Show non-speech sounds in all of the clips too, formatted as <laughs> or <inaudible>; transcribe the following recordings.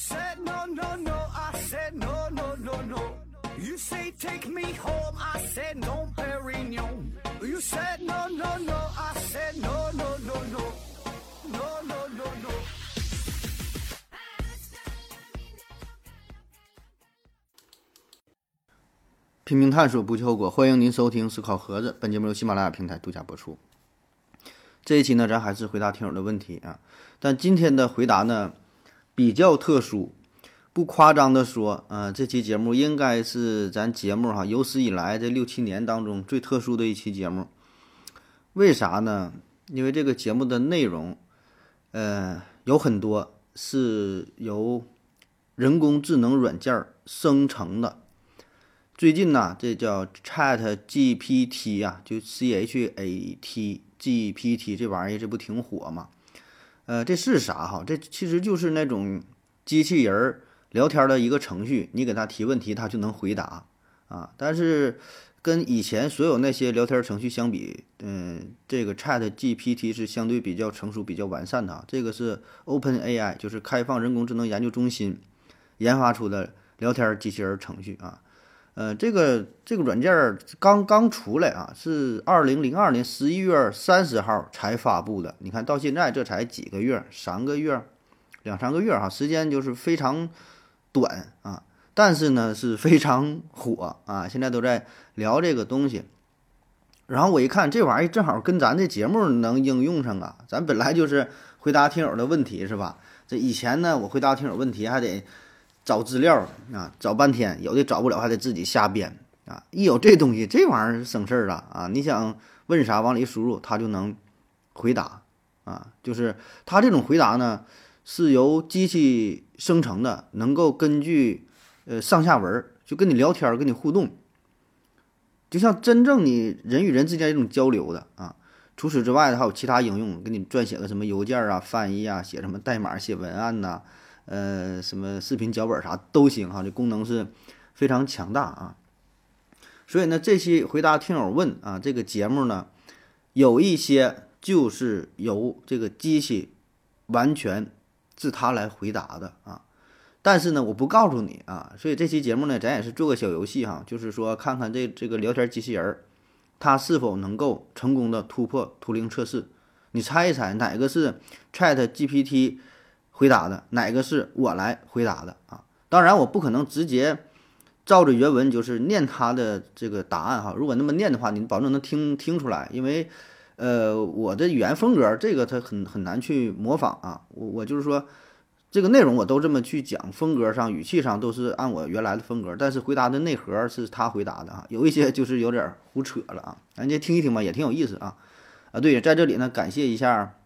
said no, no, no. I said no, no, no, no. You say take me home. I said no, Perignon. You said no, no, no. I said no, no, no, no. No, no, no, no. 拼命探索，不计后果。欢迎您收听《思考盒子》，本节目由喜马拉雅平台独家播出。这一期呢，咱还是回答听友的问题啊，但今天的回答呢比较特殊，不夸张的说，啊，这期节目应该是咱节目哈有史以来这六七年当中最特殊的一期节目。为啥呢？因为这个节目的内容，呃，有很多是由人工智能软件生成的。最近呢，这叫 Chat GPT 呀，就 C H A T G P T 这玩意儿，这不挺火吗？呃，这是啥哈？这其实就是那种机器人儿聊天的一个程序，你给它提问题，它就能回答啊。但是跟以前所有那些聊天程序相比，嗯，这个 Chat GPT 是相对比较成熟、比较完善的啊。这个是 Open AI，就是开放人工智能研究中心研发出的聊天机器人程序啊。呃，这个这个软件刚刚出来啊，是二零零二年十一月三十号才发布的。你看到现在这才几个月，三个月，两三个月哈，时间就是非常短啊。但是呢，是非常火啊，现在都在聊这个东西。然后我一看这玩意儿正好跟咱这节目能应用上啊，咱本来就是回答听友的问题是吧？这以前呢，我回答听友问题还得。找资料啊，找半天，有的找不了，还得自己瞎编啊。一有这东西，这玩意儿省事儿了啊！你想问啥，往里输入，它就能回答啊。就是它这种回答呢，是由机器生成的，能够根据呃上下文就跟你聊天，跟你互动，就像真正你人与人之间这种交流的啊。除此之外，还有其他应用，给你撰写个什么邮件啊、翻译啊、写什么代码、写文案呐。呃，什么视频脚本啥都行哈，这功能是非常强大啊。所以呢，这期回答听友问啊，这个节目呢，有一些就是由这个机器完全自它来回答的啊。但是呢，我不告诉你啊。所以这期节目呢，咱也是做个小游戏哈，就是说看看这这个聊天机器人儿，它是否能够成功的突破图灵测试。你猜一猜哪个是 Chat GPT？回答的哪个是我来回答的啊？当然，我不可能直接照着原文就是念他的这个答案哈。如果那么念的话，你保证能听听出来，因为呃，我的语言风格这个它很很难去模仿啊。我我就是说，这个内容我都这么去讲，风格上、语气上都是按我原来的风格，但是回答的内核是他回答的啊。有一些就是有点胡扯了啊，咱家听一听吧，也挺有意思啊。啊，对，在这里呢，感谢一下。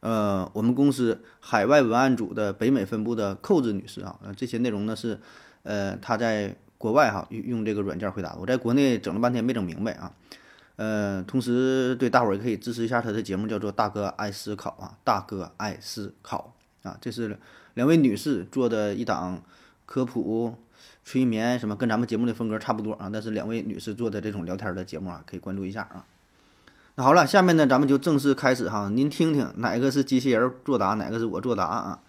呃，我们公司海外文案组的北美分部的寇子女士啊，呃，这些内容呢是，呃，她在国外哈用用这个软件回答，我在国内整了半天没整明白啊，呃，同时对大伙儿也可以支持一下她的节目，叫做大哥爱思考啊，大哥爱思考啊，这是两位女士做的一档科普、催眠什么，跟咱们节目的风格差不多啊，但是两位女士做的这种聊天的节目啊，可以关注一下啊。那好了，下面呢，咱们就正式开始哈。您听听哪个是机器人作答，哪个是我作答啊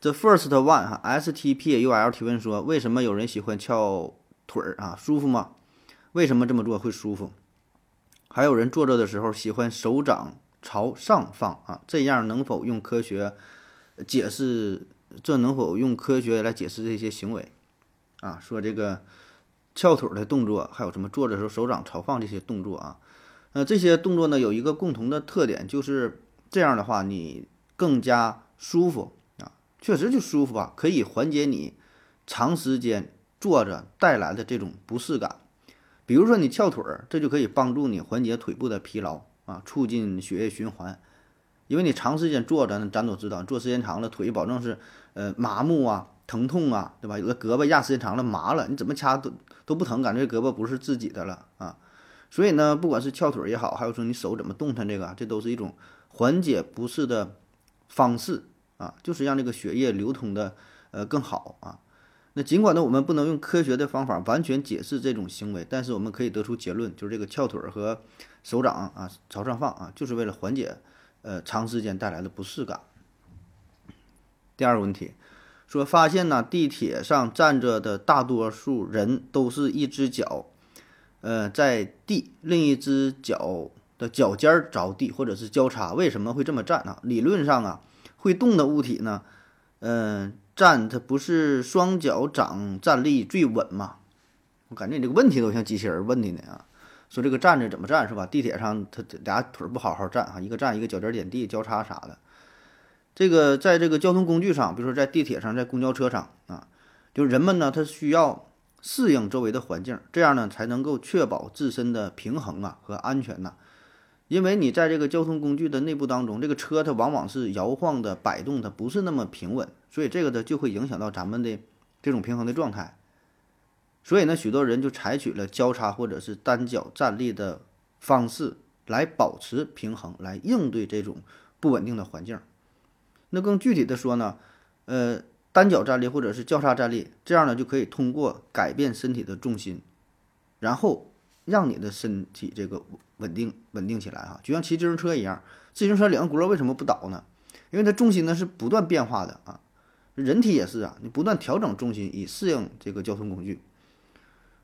？The first one 哈，S T P U L 提问说，为什么有人喜欢翘腿儿啊？舒服吗？为什么这么做会舒服？还有人坐着的时候喜欢手掌朝上放啊？这样能否用科学解释？这能否用科学来解释这些行为？啊，说这个翘腿的动作，还有什么坐着时候手掌朝放这些动作啊？那这些动作呢，有一个共同的特点，就是这样的话，你更加舒服啊，确实就舒服吧，可以缓解你长时间坐着带来的这种不适感。比如说你翘腿儿，这就可以帮助你缓解腿部的疲劳啊，促进血液循环。因为你长时间坐着，咱都知道，坐时间长了，腿保证是呃麻木啊、疼痛啊，对吧？有的胳膊压时间长了麻了，你怎么掐都都不疼，感觉胳膊不是自己的了啊。所以呢，不管是翘腿也好，还有说你手怎么动弹，这个这都是一种缓解不适的方式啊，就是让这个血液流通的呃更好啊。那尽管呢，我们不能用科学的方法完全解释这种行为，但是我们可以得出结论，就是这个翘腿和手掌啊朝上放啊，就是为了缓解呃长时间带来的不适感。第二个问题，说发现呢，地铁上站着的大多数人都是一只脚，呃，在地，另一只脚的脚尖着地，或者是交叉。为什么会这么站呢？理论上啊，会动的物体呢，嗯，站它不是双脚掌站立最稳吗？我感觉你这个问题都像机器人问的呢啊。说这个站着怎么站是吧？地铁上他俩腿不好好站啊，一个站一个脚尖点地交叉啥的。这个在这个交通工具上，比如说在地铁上，在公交车上啊，就人们呢，他需要适应周围的环境，这样呢才能够确保自身的平衡啊和安全呐。因为你在这个交通工具的内部当中，这个车它往往是摇晃的、摆动的，不是那么平稳，所以这个呢就会影响到咱们的这种平衡的状态。所以呢，许多人就采取了交叉或者是单脚站立的方式来保持平衡，来应对这种不稳定的环境。那更具体的说呢，呃，单脚站立或者是交叉站立，这样呢就可以通过改变身体的重心，然后让你的身体这个稳定稳定起来啊，就像骑自行车一样，自行车两个轱辘为什么不倒呢？因为它重心呢是不断变化的啊，人体也是啊，你不断调整重心以适应这个交通工具，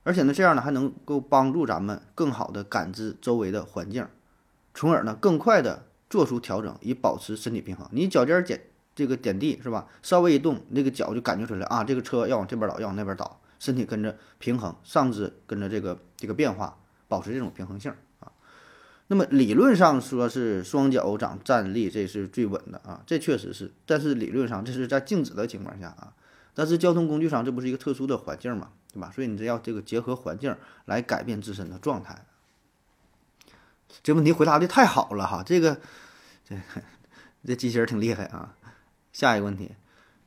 而且呢这样呢还能够帮助咱们更好的感知周围的环境，从而呢更快的。做出调整以保持身体平衡。你脚尖减这个点地是吧？稍微一动，那个脚就感觉出来啊，这个车要往这边倒，要往那边倒，身体跟着平衡，上肢跟着这个这个变化，保持这种平衡性啊。那么理论上说是双脚掌站立，这是最稳的啊，这确实是。但是理论上这是在静止的情况下啊，但是交通工具上这不是一个特殊的环境嘛，对吧？所以你这要这个结合环境来改变自身的状态。这问题回答的太好了哈，这个。这 <laughs> 这机器人挺厉害啊！下一个问题，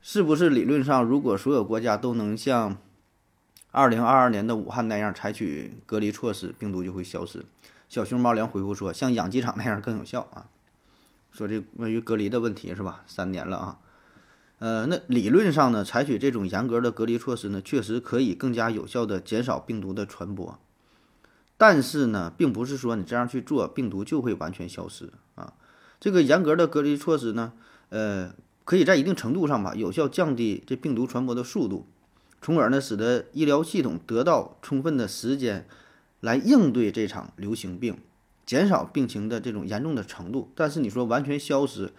是不是理论上，如果所有国家都能像二零二二年的武汉那样采取隔离措施，病毒就会消失？小熊猫粮回复说，像养鸡场那样更有效啊。说这关于隔离的问题是吧？三年了啊，呃，那理论上呢，采取这种严格的隔离措施呢，确实可以更加有效的减少病毒的传播。但是呢，并不是说你这样去做，病毒就会完全消失啊。这个严格的隔离措施呢，呃，可以在一定程度上吧，有效降低这病毒传播的速度，从而呢，使得医疗系统得到充分的时间来应对这场流行病，减少病情的这种严重的程度。但是你说完全消失，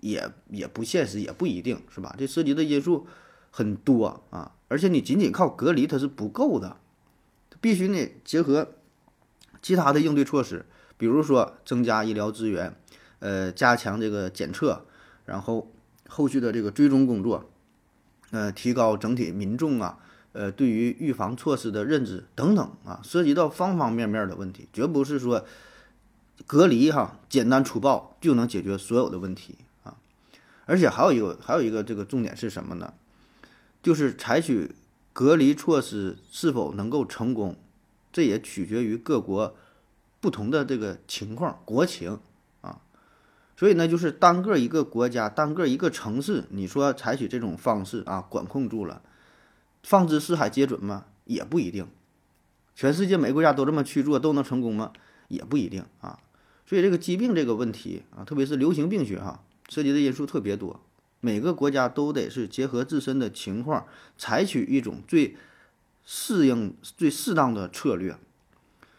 也也不现实，也不一定是吧？这涉及的因素很多啊，而且你仅仅靠隔离它是不够的，必须呢结合其他的应对措施，比如说增加医疗资源。呃，加强这个检测，然后后续的这个追踪工作，呃，提高整体民众啊，呃，对于预防措施的认知等等啊，涉及到方方面面的问题，绝不是说隔离哈，简单粗暴就能解决所有的问题啊。而且还有一个还有一个这个重点是什么呢？就是采取隔离措施是否能够成功，这也取决于各国不同的这个情况、国情。所以呢，就是单个一个国家、单个一个城市，你说采取这种方式啊，管控住了，放之四海皆准吗？也不一定。全世界每个国家都这么去做，都能成功吗？也不一定啊。所以这个疾病这个问题啊，特别是流行病学哈，涉及的因素特别多，每个国家都得是结合自身的情况，采取一种最适应、最适当的策略。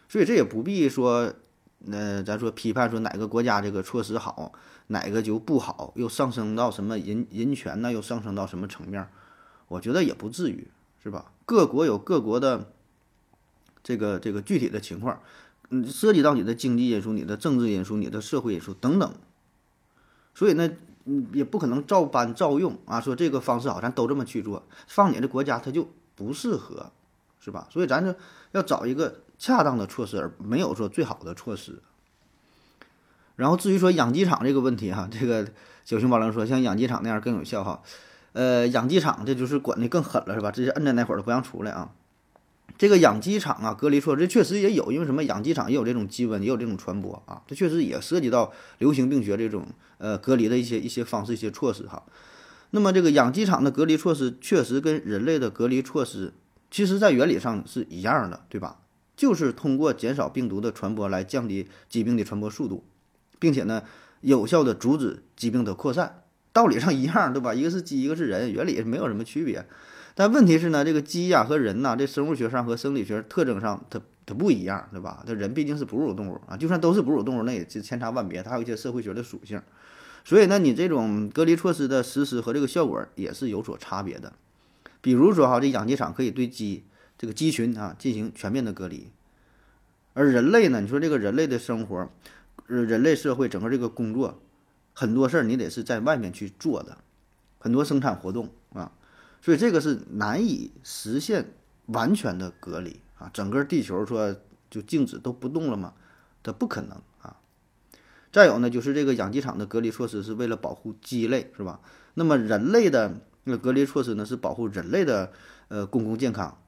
所以这也不必说。那咱说批判说哪个国家这个措施好，哪个就不好，又上升到什么人人权呢？又上升到什么层面？我觉得也不至于，是吧？各国有各国的这个这个具体的情况，嗯，涉及到你的经济因素、你的政治因素、你的社会因素等等，所以呢，也不可能照搬照用啊。说这个方式好，咱都这么去做，放你的国家它就不适合，是吧？所以咱就要找一个。恰当的措施，而没有说最好的措施。然后至于说养鸡场这个问题哈，<laughs> 这个小熊猫狼说像养鸡场那样更有效哈。呃，养鸡场这就是管的更狠了是吧？直接摁在那会儿都不让出来啊。这个养鸡场啊，隔离措施确实也有，因为什么？养鸡场也有这种鸡瘟，也有这种传播啊。这确实也涉及到流行病学这种呃隔离的一些一些方式、一些措施哈。那么这个养鸡场的隔离措施确实跟人类的隔离措施，其实在原理上是一样的，对吧？就是通过减少病毒的传播来降低疾病的传播速度，并且呢，有效的阻止疾病的扩散。道理上一样，对吧？一个是鸡，一个是人，原理是没有什么区别。但问题是呢，这个鸡呀和人呐，这生物学上和生理学特征上，它它不一样，对吧？这人毕竟是哺乳动物啊，就算都是哺乳动物，那也是千差万别，它还有一些社会学的属性。所以呢，你这种隔离措施的实施和这个效果也是有所差别的。比如说哈，这养鸡场可以对鸡这个鸡群啊进行全面的隔离，而人类呢，你说这个人类的生活，呃，人类社会整个这个工作，很多事儿你得是在外面去做的，很多生产活动啊。所以这个是难以实现完全的隔离啊，整个地球说就静止都不动了吗？它不可能啊。再有呢，就是这个养鸡场的隔离措施是为了保护鸡类，是吧？那么人类的那个隔离措施呢，是保护人类的呃公共健康。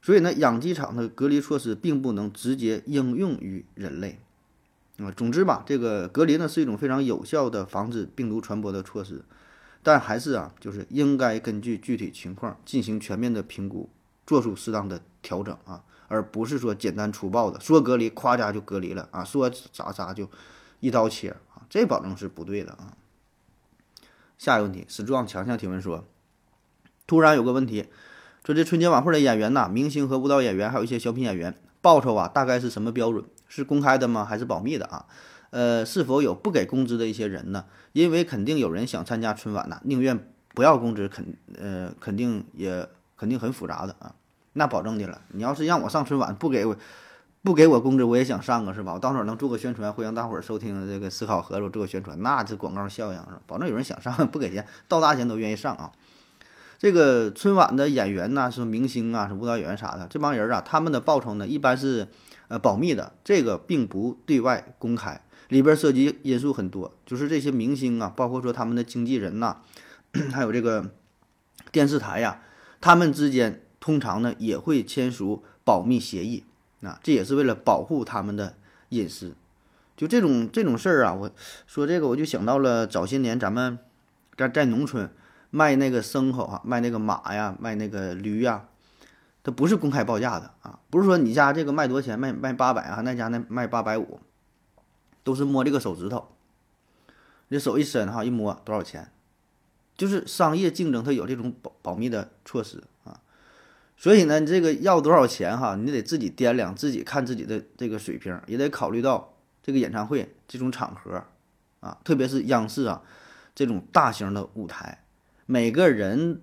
所以呢，养鸡场的隔离措施并不能直接应用于人类啊。总之吧，这个隔离呢是一种非常有效的防止病毒传播的措施。但还是啊，就是应该根据具体情况进行全面的评估，做出适当的调整啊，而不是说简单粗暴的说隔离，夸家就隔离了啊，说咋咋就一刀切啊，这保证是不对的啊。下一个问题，史壮强强提问说，突然有个问题，说这春节晚会的演员呐，明星和舞蹈演员，还有一些小品演员，报酬啊，大概是什么标准？是公开的吗？还是保密的啊？呃，是否有不给工资的一些人呢？因为肯定有人想参加春晚呐，宁愿不要工资，肯呃肯定也肯定很复杂的啊。那保证的了，你要是让我上春晚，不给我不给我工资，我也想上啊，是吧？我到时候能做个宣传，会让大伙儿收听这个思考盒子做个宣传，那这广告效应是吧？保证有人想上，<laughs> 不给钱，倒大钱都愿意上啊。这个春晚的演员呐，是明星啊，是舞蹈演员啥的，这帮人啊，他们的报酬呢，一般是呃保密的，这个并不对外公开。里边涉及因素很多，就是这些明星啊，包括说他们的经纪人呐，<coughs> 还有这个电视台呀，他们之间通常呢也会签署保密协议，啊，这也是为了保护他们的隐私。就这种这种事儿啊，我说这个我就想到了早些年咱们在在农村卖那个牲口啊，卖那个马呀，卖那个驴呀，它不是公开报价的啊，不是说你家这个卖多少钱，卖卖八百啊，那家那卖八百五。都是摸这个手指头，你手一伸哈，一摸多少钱？就是商业竞争，它有这种保保密的措施啊。所以呢，你这个要多少钱哈，你得自己掂量，自己看自己的这个水平，也得考虑到这个演唱会这种场合啊，特别是央视啊这种大型的舞台，每个人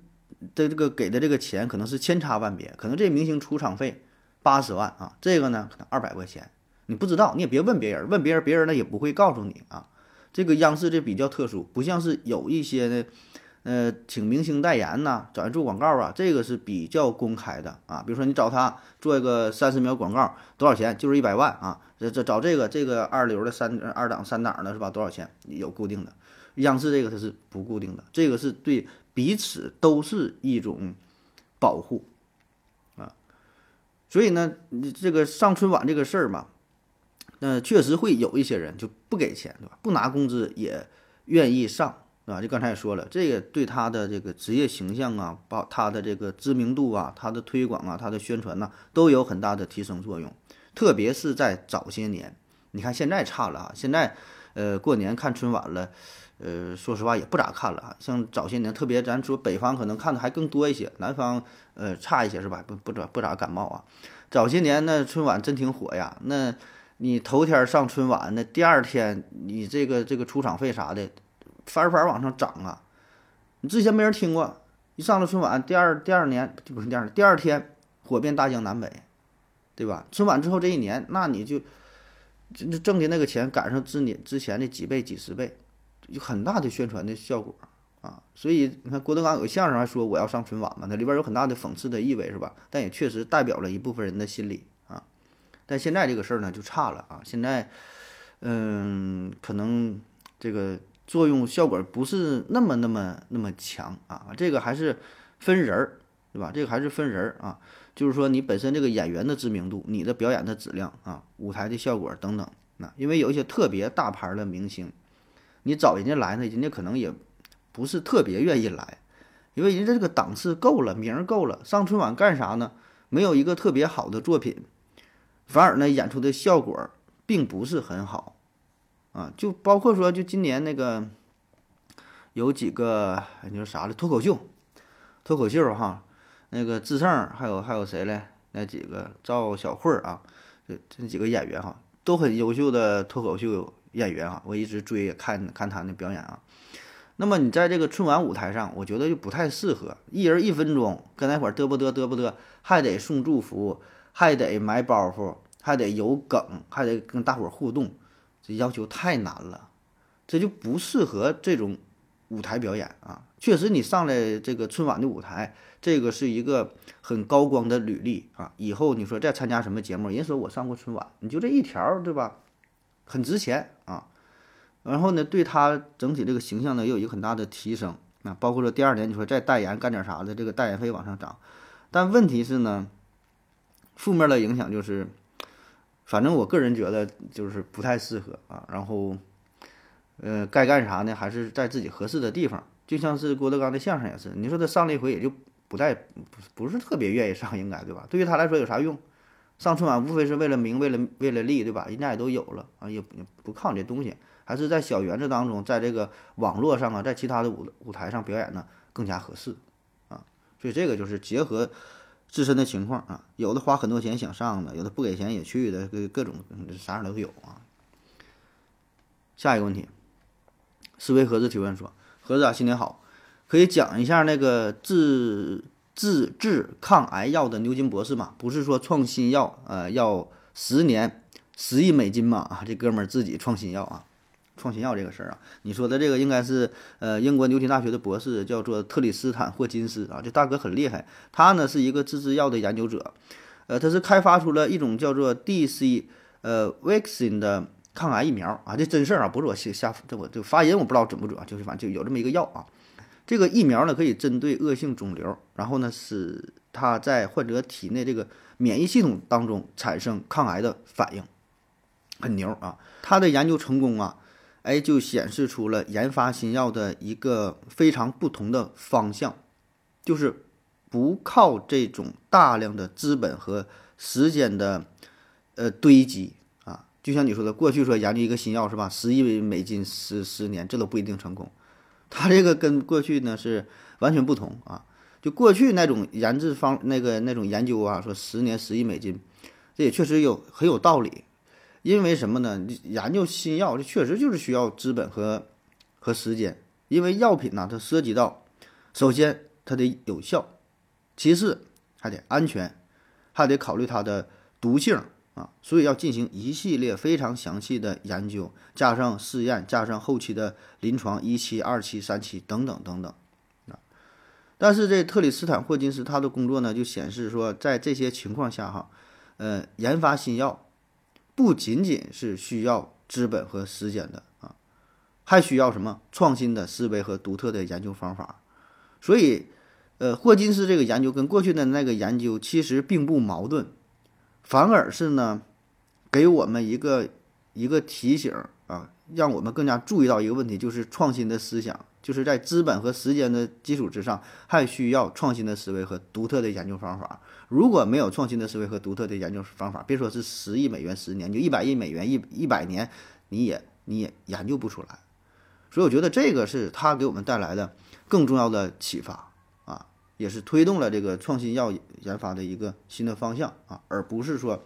的这个给的这个钱可能是千差万别，可能这明星出场费八十万啊，这个呢可能二百块钱。你不知道，你也别问别人，问别人，别人呢也不会告诉你啊。这个央视这比较特殊，不像是有一些呢，呃，请明星代言呐，找人做广告啊，这个是比较公开的啊。比如说你找他做一个三十秒广告，多少钱？就是一百万啊。这这找这个这个二流的三二档三档的是吧？多少钱？有固定的。央视这个它是不固定的，这个是对彼此都是一种保护啊。所以呢，这个上春晚这个事儿嘛。那确实会有一些人就不给钱，对吧？不拿工资也愿意上，对吧？就刚才也说了，这个对他的这个职业形象啊，把他的这个知名度啊，他的推广啊，他的宣传呐，都有很大的提升作用。特别是在早些年，你看现在差了啊，现在呃过年看春晚了，呃说实话也不咋看了啊。像早些年，特别咱说北方可能看的还更多一些，南方呃差一些是吧？不不咋不咋感冒啊。早些年那春晚真挺火呀，那。你头天上春晚，那第二天你这个这个出场费啥的，翻翻往上涨啊！你之前没人听过，一上了春晚，第二第二年就不是第二第二天火遍大江南北，对吧？春晚之后这一年，那你就就挣的那个钱赶上之年之前的几倍几十倍，有很大的宣传的效果啊！所以你看郭德纲有个相声还说我要上春晚嘛，那里边有很大的讽刺的意味是吧？但也确实代表了一部分人的心理啊。但现在这个事儿呢就差了啊！现在，嗯，可能这个作用效果不是那么那么那么强啊。这个还是分人儿，对吧？这个还是分人儿啊。就是说你本身这个演员的知名度、你的表演的质量啊、舞台的效果等等。那因为有一些特别大牌的明星，你找人家来呢，人家可能也不是特别愿意来，因为人家这个档次够了，名儿够了，上春晚干啥呢？没有一个特别好的作品。反而呢，演出的效果并不是很好，啊，就包括说，就今年那个，有几个你说啥了？脱口秀，脱口秀哈，那个志胜还有还有谁嘞？那几个赵小慧儿啊，这这几个演员哈，都很优秀的脱口秀演员啊，我一直追看看他的表演啊。那么你在这个春晚舞台上，我觉得就不太适合，一人一分钟跟那块儿嘚不嘚嘚不嘚，还得送祝福，还得埋包袱，还得有梗，还得跟大伙儿互动，这要求太难了，这就不适合这种舞台表演啊。确实，你上来这个春晚的舞台，这个是一个很高光的履历啊。以后你说再参加什么节目，人说我上过春晚，你就这一条，对吧？很值钱啊。然后呢，对他整体这个形象呢，也有一个很大的提升啊。包括说第二年你说再代言干点啥的，这个代言费往上涨。但问题是呢，负面的影响就是，反正我个人觉得就是不太适合啊。然后，呃，该干啥呢？还是在自己合适的地方。就像是郭德纲的相声也是，你说他上了一回也就不再不不是特别愿意上，应该对吧？对于他来说有啥用？上春晚无非是为了名，为了为了利，对吧？人家也都有了啊，也不不靠你这东西。还是在小园子当中，在这个网络上啊，在其他的舞舞台上表演呢，更加合适啊。所以这个就是结合自身的情况啊，有的花很多钱想上的，有的不给钱也去的，各各种啥样都有啊。下一个问题，思维盒子提问说：盒子啊，新年好，可以讲一下那个自自制抗癌药的牛津博士嘛？不是说创新药，呃，要十年十亿美金嘛？啊，这哥们儿自己创新药啊。创新药这个事儿啊，你说的这个应该是呃英国牛津大学的博士，叫做特里斯坦霍金斯啊，这大哥很厉害。他呢是一个自制药的研究者，呃，他是开发出了一种叫做 DC 呃 vaccine 的抗癌疫苗啊，这真事儿啊，不是我瞎瞎这我这发音我不知道准不准啊，就是反正就有这么一个药啊。这个疫苗呢可以针对恶性肿瘤，然后呢使它在患者体内这个免疫系统当中产生抗癌的反应，很牛啊。他的研究成功啊。哎，就显示出了研发新药的一个非常不同的方向，就是不靠这种大量的资本和时间的呃堆积啊。就像你说的，过去说研究一个新药是吧，十亿美金十十年，这都不一定成功。它这个跟过去呢是完全不同啊。就过去那种研制方那个那种研究啊，说十年十亿美金，这也确实有很有道理。因为什么呢？研究新药，这确实就是需要资本和和时间。因为药品呢，它涉及到，首先它得有效，其次还得安全，还得考虑它的毒性啊。所以要进行一系列非常详细的研究，加上试验，加上后期的临床一期、二期、三期等等等等啊。但是这特里斯坦霍金斯他的工作呢，就显示说，在这些情况下哈，呃，研发新药。不仅仅是需要资本和时间的啊，还需要什么创新的思维和独特的研究方法。所以，呃，霍金斯这个研究跟过去的那个研究其实并不矛盾，反而是呢，给我们一个一个提醒啊，让我们更加注意到一个问题，就是创新的思想。就是在资本和时间的基础之上，还需要创新的思维和独特的研究方法。如果没有创新的思维和独特的研究方法，别说是十亿美元十年，就一百亿美元一一百年，你也你也研究不出来。所以我觉得这个是他给我们带来的更重要的启发，也是推动了这个创新药研发的一个新的方向啊，而不是说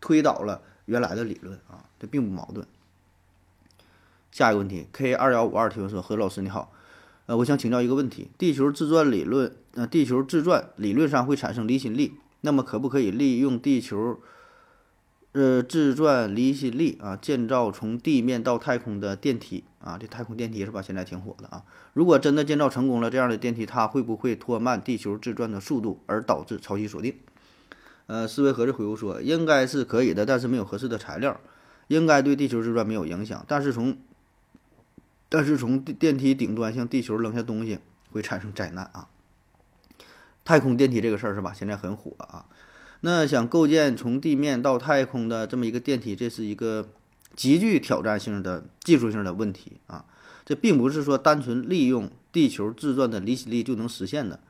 推倒了原来的理论啊，这并不矛盾。下一个问题，K 二幺五二提问说：何老师你好，呃，我想请教一个问题，地球自转理论，呃，地球自转理论上会产生离心力，那么可不可以利用地球，呃，自转离心力啊，建造从地面到太空的电梯啊？这太空电梯是吧？现在挺火的啊。如果真的建造成功了这样的电梯，它会不会拖慢地球自转的速度，而导致潮汐锁定？呃，思维盒子回复说，应该是可以的，但是没有合适的材料，应该对地球自转没有影响，但是从但是从电梯顶端向地球扔下东西会产生灾难啊！太空电梯这个事儿是吧？现在很火啊。那想构建从地面到太空的这么一个电梯，这是一个极具挑战性的技术性的问题啊。这并不是说单纯利用地球自转的离心力就能实现的，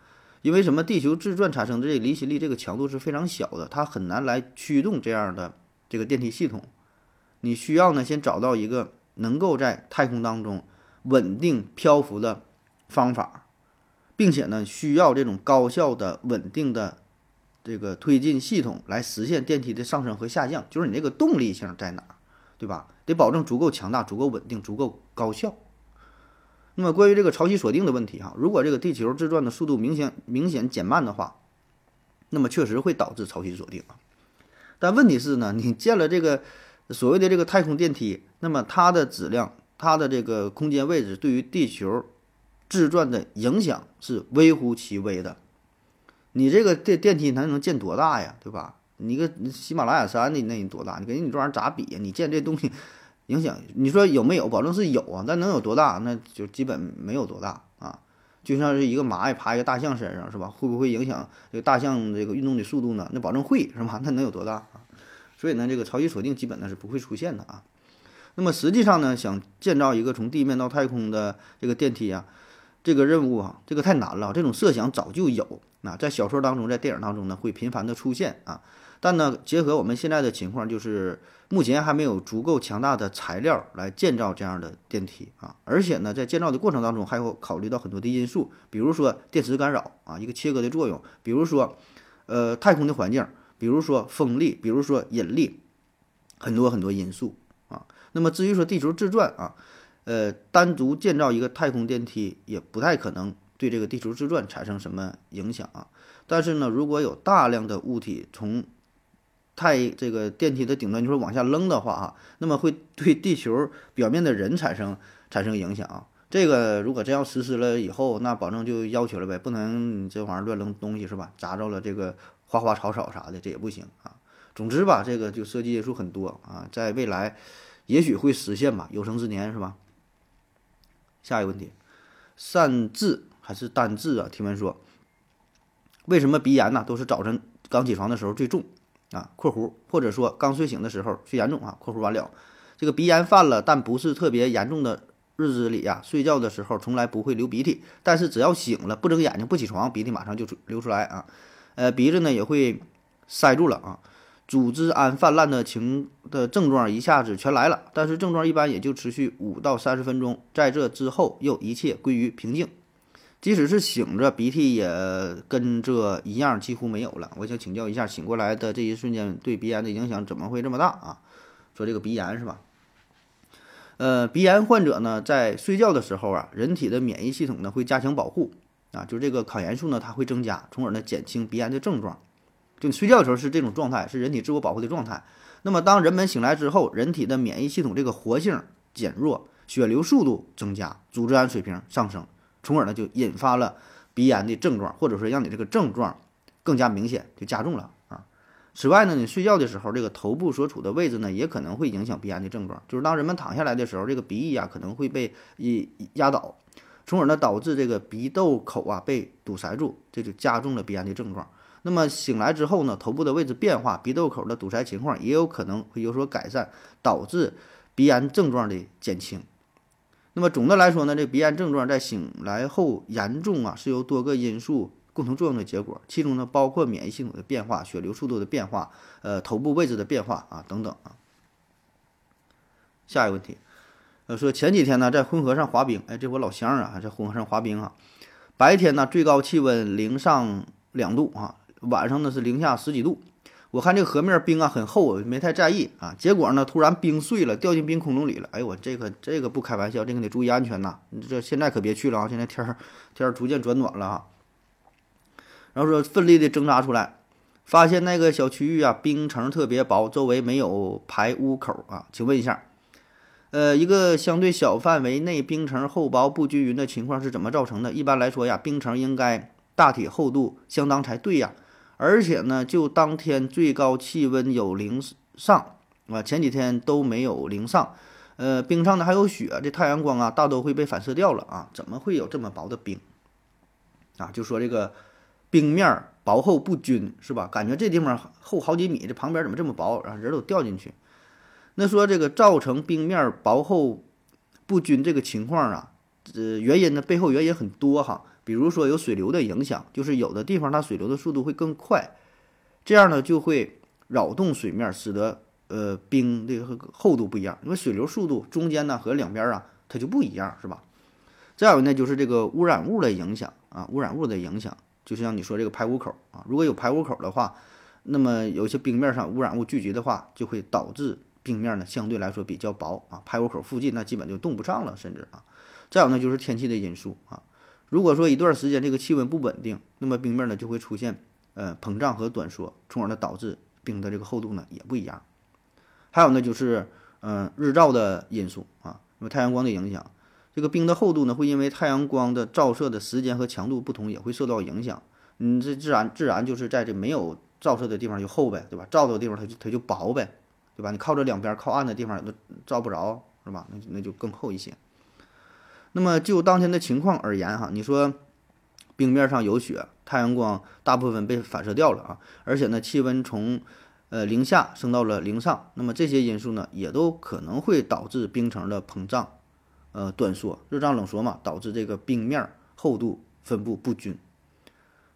因为什么？地球自转产生的这离心力这个强度是非常小的，它很难来驱动这样的这个电梯系统。你需要呢，先找到一个能够在太空当中。稳定漂浮的方法，并且呢需要这种高效的、稳定的这个推进系统来实现电梯的上升和下降，就是你这个动力性在哪，对吧？得保证足够强大、足够稳定、足够高效。那么关于这个潮汐锁定的问题哈，如果这个地球自转的速度明显明显减慢的话，那么确实会导致潮汐锁定啊。但问题是呢，你建了这个所谓的这个太空电梯，那么它的质量、它的这个空间位置对于地球自转的影响是微乎其微的。你这个电电梯它能建多大呀，对吧？你个喜马拉雅山的那你多大？你跟你这玩意儿咋比呀？你建这东西。影响你说有没有？保证是有啊，但能有多大？那就基本没有多大啊。就像是一个蚂蚁爬一个大象身上，是吧？会不会影响这个大象这个运动的速度呢？那保证会，是吧？那能有多大啊？所以呢，这个潮汐锁定基本呢是不会出现的啊。那么实际上呢，想建造一个从地面到太空的这个电梯啊，这个任务啊，这个太难了。这种设想早就有啊，在小说当中，在电影当中呢会频繁的出现啊。但呢，结合我们现在的情况，就是。目前还没有足够强大的材料来建造这样的电梯啊，而且呢，在建造的过程当中还要考虑到很多的因素，比如说电磁干扰啊，一个切割的作用，比如说，呃，太空的环境，比如说风力，比如说引力，很多很多因素啊。那么至于说地球自转啊，呃，单独建造一个太空电梯也不太可能对这个地球自转产生什么影响啊。但是呢，如果有大量的物体从太这个电梯的顶端就是往下扔的话啊，那么会对地球表面的人产生产生影响啊。这个如果真要实施了以后，那保证就要求了呗，不能你这玩意儿乱扔东西是吧？砸着了这个花花草草啥的，这也不行啊。总之吧，这个就涉及因素很多啊，在未来也许会实现吧，有生之年是吧？下一个问题，善治还是单治啊？提问说，为什么鼻炎呢？都是早晨刚起床的时候最重？啊，括弧或者说刚睡醒的时候最严重啊，括弧完了，这个鼻炎犯了，但不是特别严重的日子里呀，睡觉的时候从来不会流鼻涕，但是只要醒了不睁眼睛不起床，鼻涕马上就流出来啊，呃，鼻子呢也会塞住了啊，组织胺泛滥的情的症状一下子全来了，但是症状一般也就持续五到三十分钟，在这之后又一切归于平静。即使是醒着，鼻涕也跟这一样几乎没有了。我想请教一下，醒过来的这一瞬间对鼻炎的影响怎么会这么大啊？说这个鼻炎是吧？呃，鼻炎患者呢，在睡觉的时候啊，人体的免疫系统呢会加强保护啊，就这个抗炎素呢它会增加，从而呢减轻鼻炎的症状。就你睡觉的时候是这种状态，是人体自我保护的状态。那么当人们醒来之后，人体的免疫系统这个活性减弱，血流速度增加，组织胺水平上升。从而呢，就引发了鼻炎的症状，或者说让你这个症状更加明显，就加重了啊。此外呢，你睡觉的时候，这个头部所处的位置呢，也可能会影响鼻炎的症状。就是当人们躺下来的时候，这个鼻翼啊可能会被一压倒，从而呢导致这个鼻窦口啊被堵塞住，这就加重了鼻炎的症状。那么醒来之后呢，头部的位置变化，鼻窦口的堵塞情况也有可能会有所改善，导致鼻炎症状的减轻。那么总的来说呢，这鼻炎症状在醒来后严重啊，是由多个因素共同作用的结果，其中呢包括免疫系统的变化、血流速度的变化、呃头部位置的变化啊等等啊。下一个问题，呃说前几天呢在浑河上滑冰，哎这我老乡啊，在浑河上滑冰啊，白天呢最高气温零上两度啊，晚上呢是零下十几度。我看这个河面冰啊很厚，我没太在意啊。结果呢，突然冰碎了，掉进冰窟窿里了。哎呦，我这个这个不开玩笑，这个得注意安全呐。你这现在可别去了啊！现在天儿天儿逐渐转暖了啊。然后说奋力的挣扎出来，发现那个小区域啊冰层特别薄，周围没有排污口啊。请问一下，呃，一个相对小范围内冰层厚薄不均匀的情况是怎么造成的？一般来说呀，冰层应该大体厚度相当才对呀。而且呢，就当天最高气温有零上啊，前几天都没有零上，呃，冰上呢还有雪，这太阳光啊大都会被反射掉了啊，怎么会有这么薄的冰啊？就说这个冰面薄厚不均是吧？感觉这地方厚好几米，这旁边怎么这么薄，然后人都掉进去？那说这个造成冰面薄厚不均这个情况啊，呃，原因呢背后原因很多哈。比如说有水流的影响，就是有的地方它水流的速度会更快，这样呢就会扰动水面，使得呃冰这个厚度不一样。因为水流速度中间呢和两边啊它就不一样，是吧？再有呢，就是这个污染物的影响啊，污染物的影响，就像你说这个排污口啊，如果有排污口的话，那么有一些冰面上污染物聚集的话，就会导致冰面呢相对来说比较薄啊，排污口附近那基本就冻不上了，甚至啊，再有呢就是天气的因素啊，如果说一段时间这个气温不稳定，那么冰面呢就会出现呃膨胀和短缩，从而呢导致冰的这个厚度呢也不一样。还有呢就是嗯日照的因素啊，因为太阳光的影响。这个冰的厚度呢，会因为太阳光的照射的时间和强度不同，也会受到影响。嗯，这自然自然就是在这没有照射的地方就厚呗，对吧？照的地方它就它就薄呗，对吧？你靠着两边靠岸的地方都照不着，是吧？那那就更厚一些。那么就当前的情况而言哈，你说冰面上有雪，太阳光大部分被反射掉了啊，而且呢气温从呃零下升到了零上，那么这些因素呢也都可能会导致冰层的膨胀。呃，短缩、热胀冷缩嘛，导致这个冰面厚度分布不均。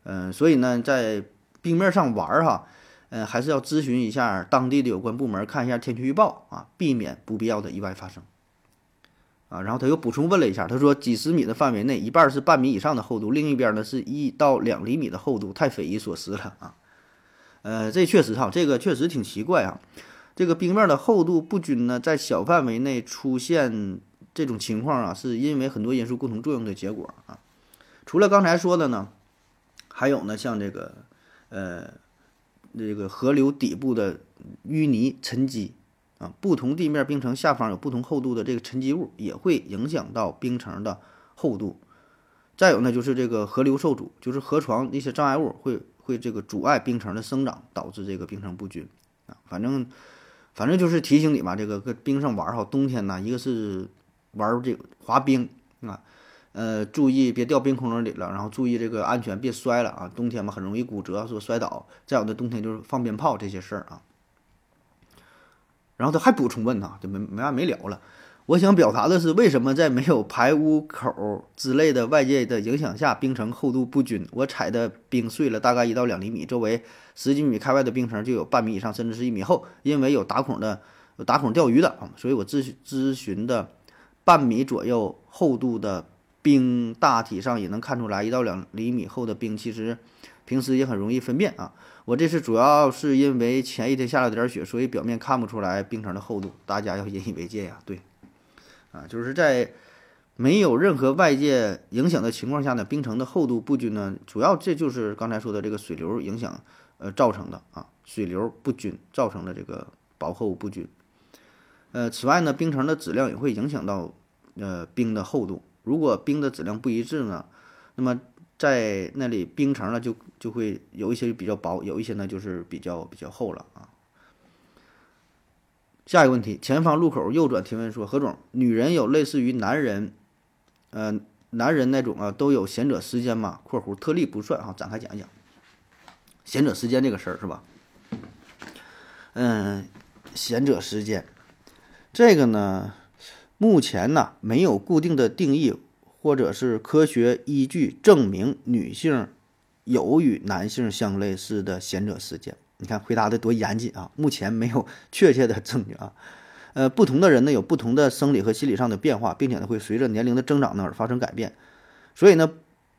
嗯，所以呢，在冰面上玩儿哈，嗯，还是要咨询一下当地的有关部门，看一下天气预报啊，避免不必要的意外发生。啊，然后他又补充问了一下，他说几十米的范围内，一半是半米以上的厚度，另一边呢是一到两厘米的厚度，太匪夷所思了啊。呃，这确实哈，这个确实挺奇怪啊。这个冰面的厚度不均呢，在小范围内出现。这种情况啊，是因为很多因素共同作用的结果啊。除了刚才说的呢，还有呢，像这个呃，这个河流底部的淤泥沉积啊，不同地面冰层下方有不同厚度的这个沉积物，也会影响到冰层的厚度。再有呢，就是这个河流受阻，就是河床一些障碍物会会这个阻碍冰层的生长，导致这个冰层不均啊。反正反正就是提醒你嘛，这个搁冰上玩儿哈，冬天呢，一个是。玩这个滑冰啊，呃，注意别掉冰窟窿里了，然后注意这个安全，别摔了啊！冬天嘛，很容易骨折，说摔倒。再有的冬天就是放鞭炮这些事儿啊。然后他还补充问呢，就没没完没了了。我想表达的是，为什么在没有排污口之类的外界的影响下，冰层厚度不均？我踩的冰碎了大概一到两厘米，周围十几米开外的冰层就有半米以上，甚至是一米厚。因为有打孔的，有打孔钓鱼的啊，所以我咨咨询的。半米左右厚度的冰，大体上也能看出来，一到两厘米厚的冰，其实平时也很容易分辨啊。我这次主要是因为前一天下了点雪，所以表面看不出来冰层的厚度，大家要引以为戒呀。对，啊，就是在没有任何外界影响的情况下呢，冰层的厚度不均呢，主要这就是刚才说的这个水流影响呃造成的啊，水流不均造成的这个薄厚不均。呃，此外呢，冰层的质量也会影响到，呃，冰的厚度。如果冰的质量不一致呢，那么在那里冰层呢就就会有一些比较薄，有一些呢就是比较比较厚了啊。下一个问题，前方路口右转提问说，何总，女人有类似于男人，呃，男人那种啊都有贤者时间吗？（括弧特例不算啊）展开讲一讲贤者时间这个事儿是吧？嗯，贤者时间。这个呢，目前呢没有固定的定义，或者是科学依据证明女性有与男性相类似的贤者时间。你看回答的多严谨啊！目前没有 <laughs> 确切的证据啊。呃，不同的人呢有不同的生理和心理上的变化，并且呢会随着年龄的增长呢而发生改变，所以呢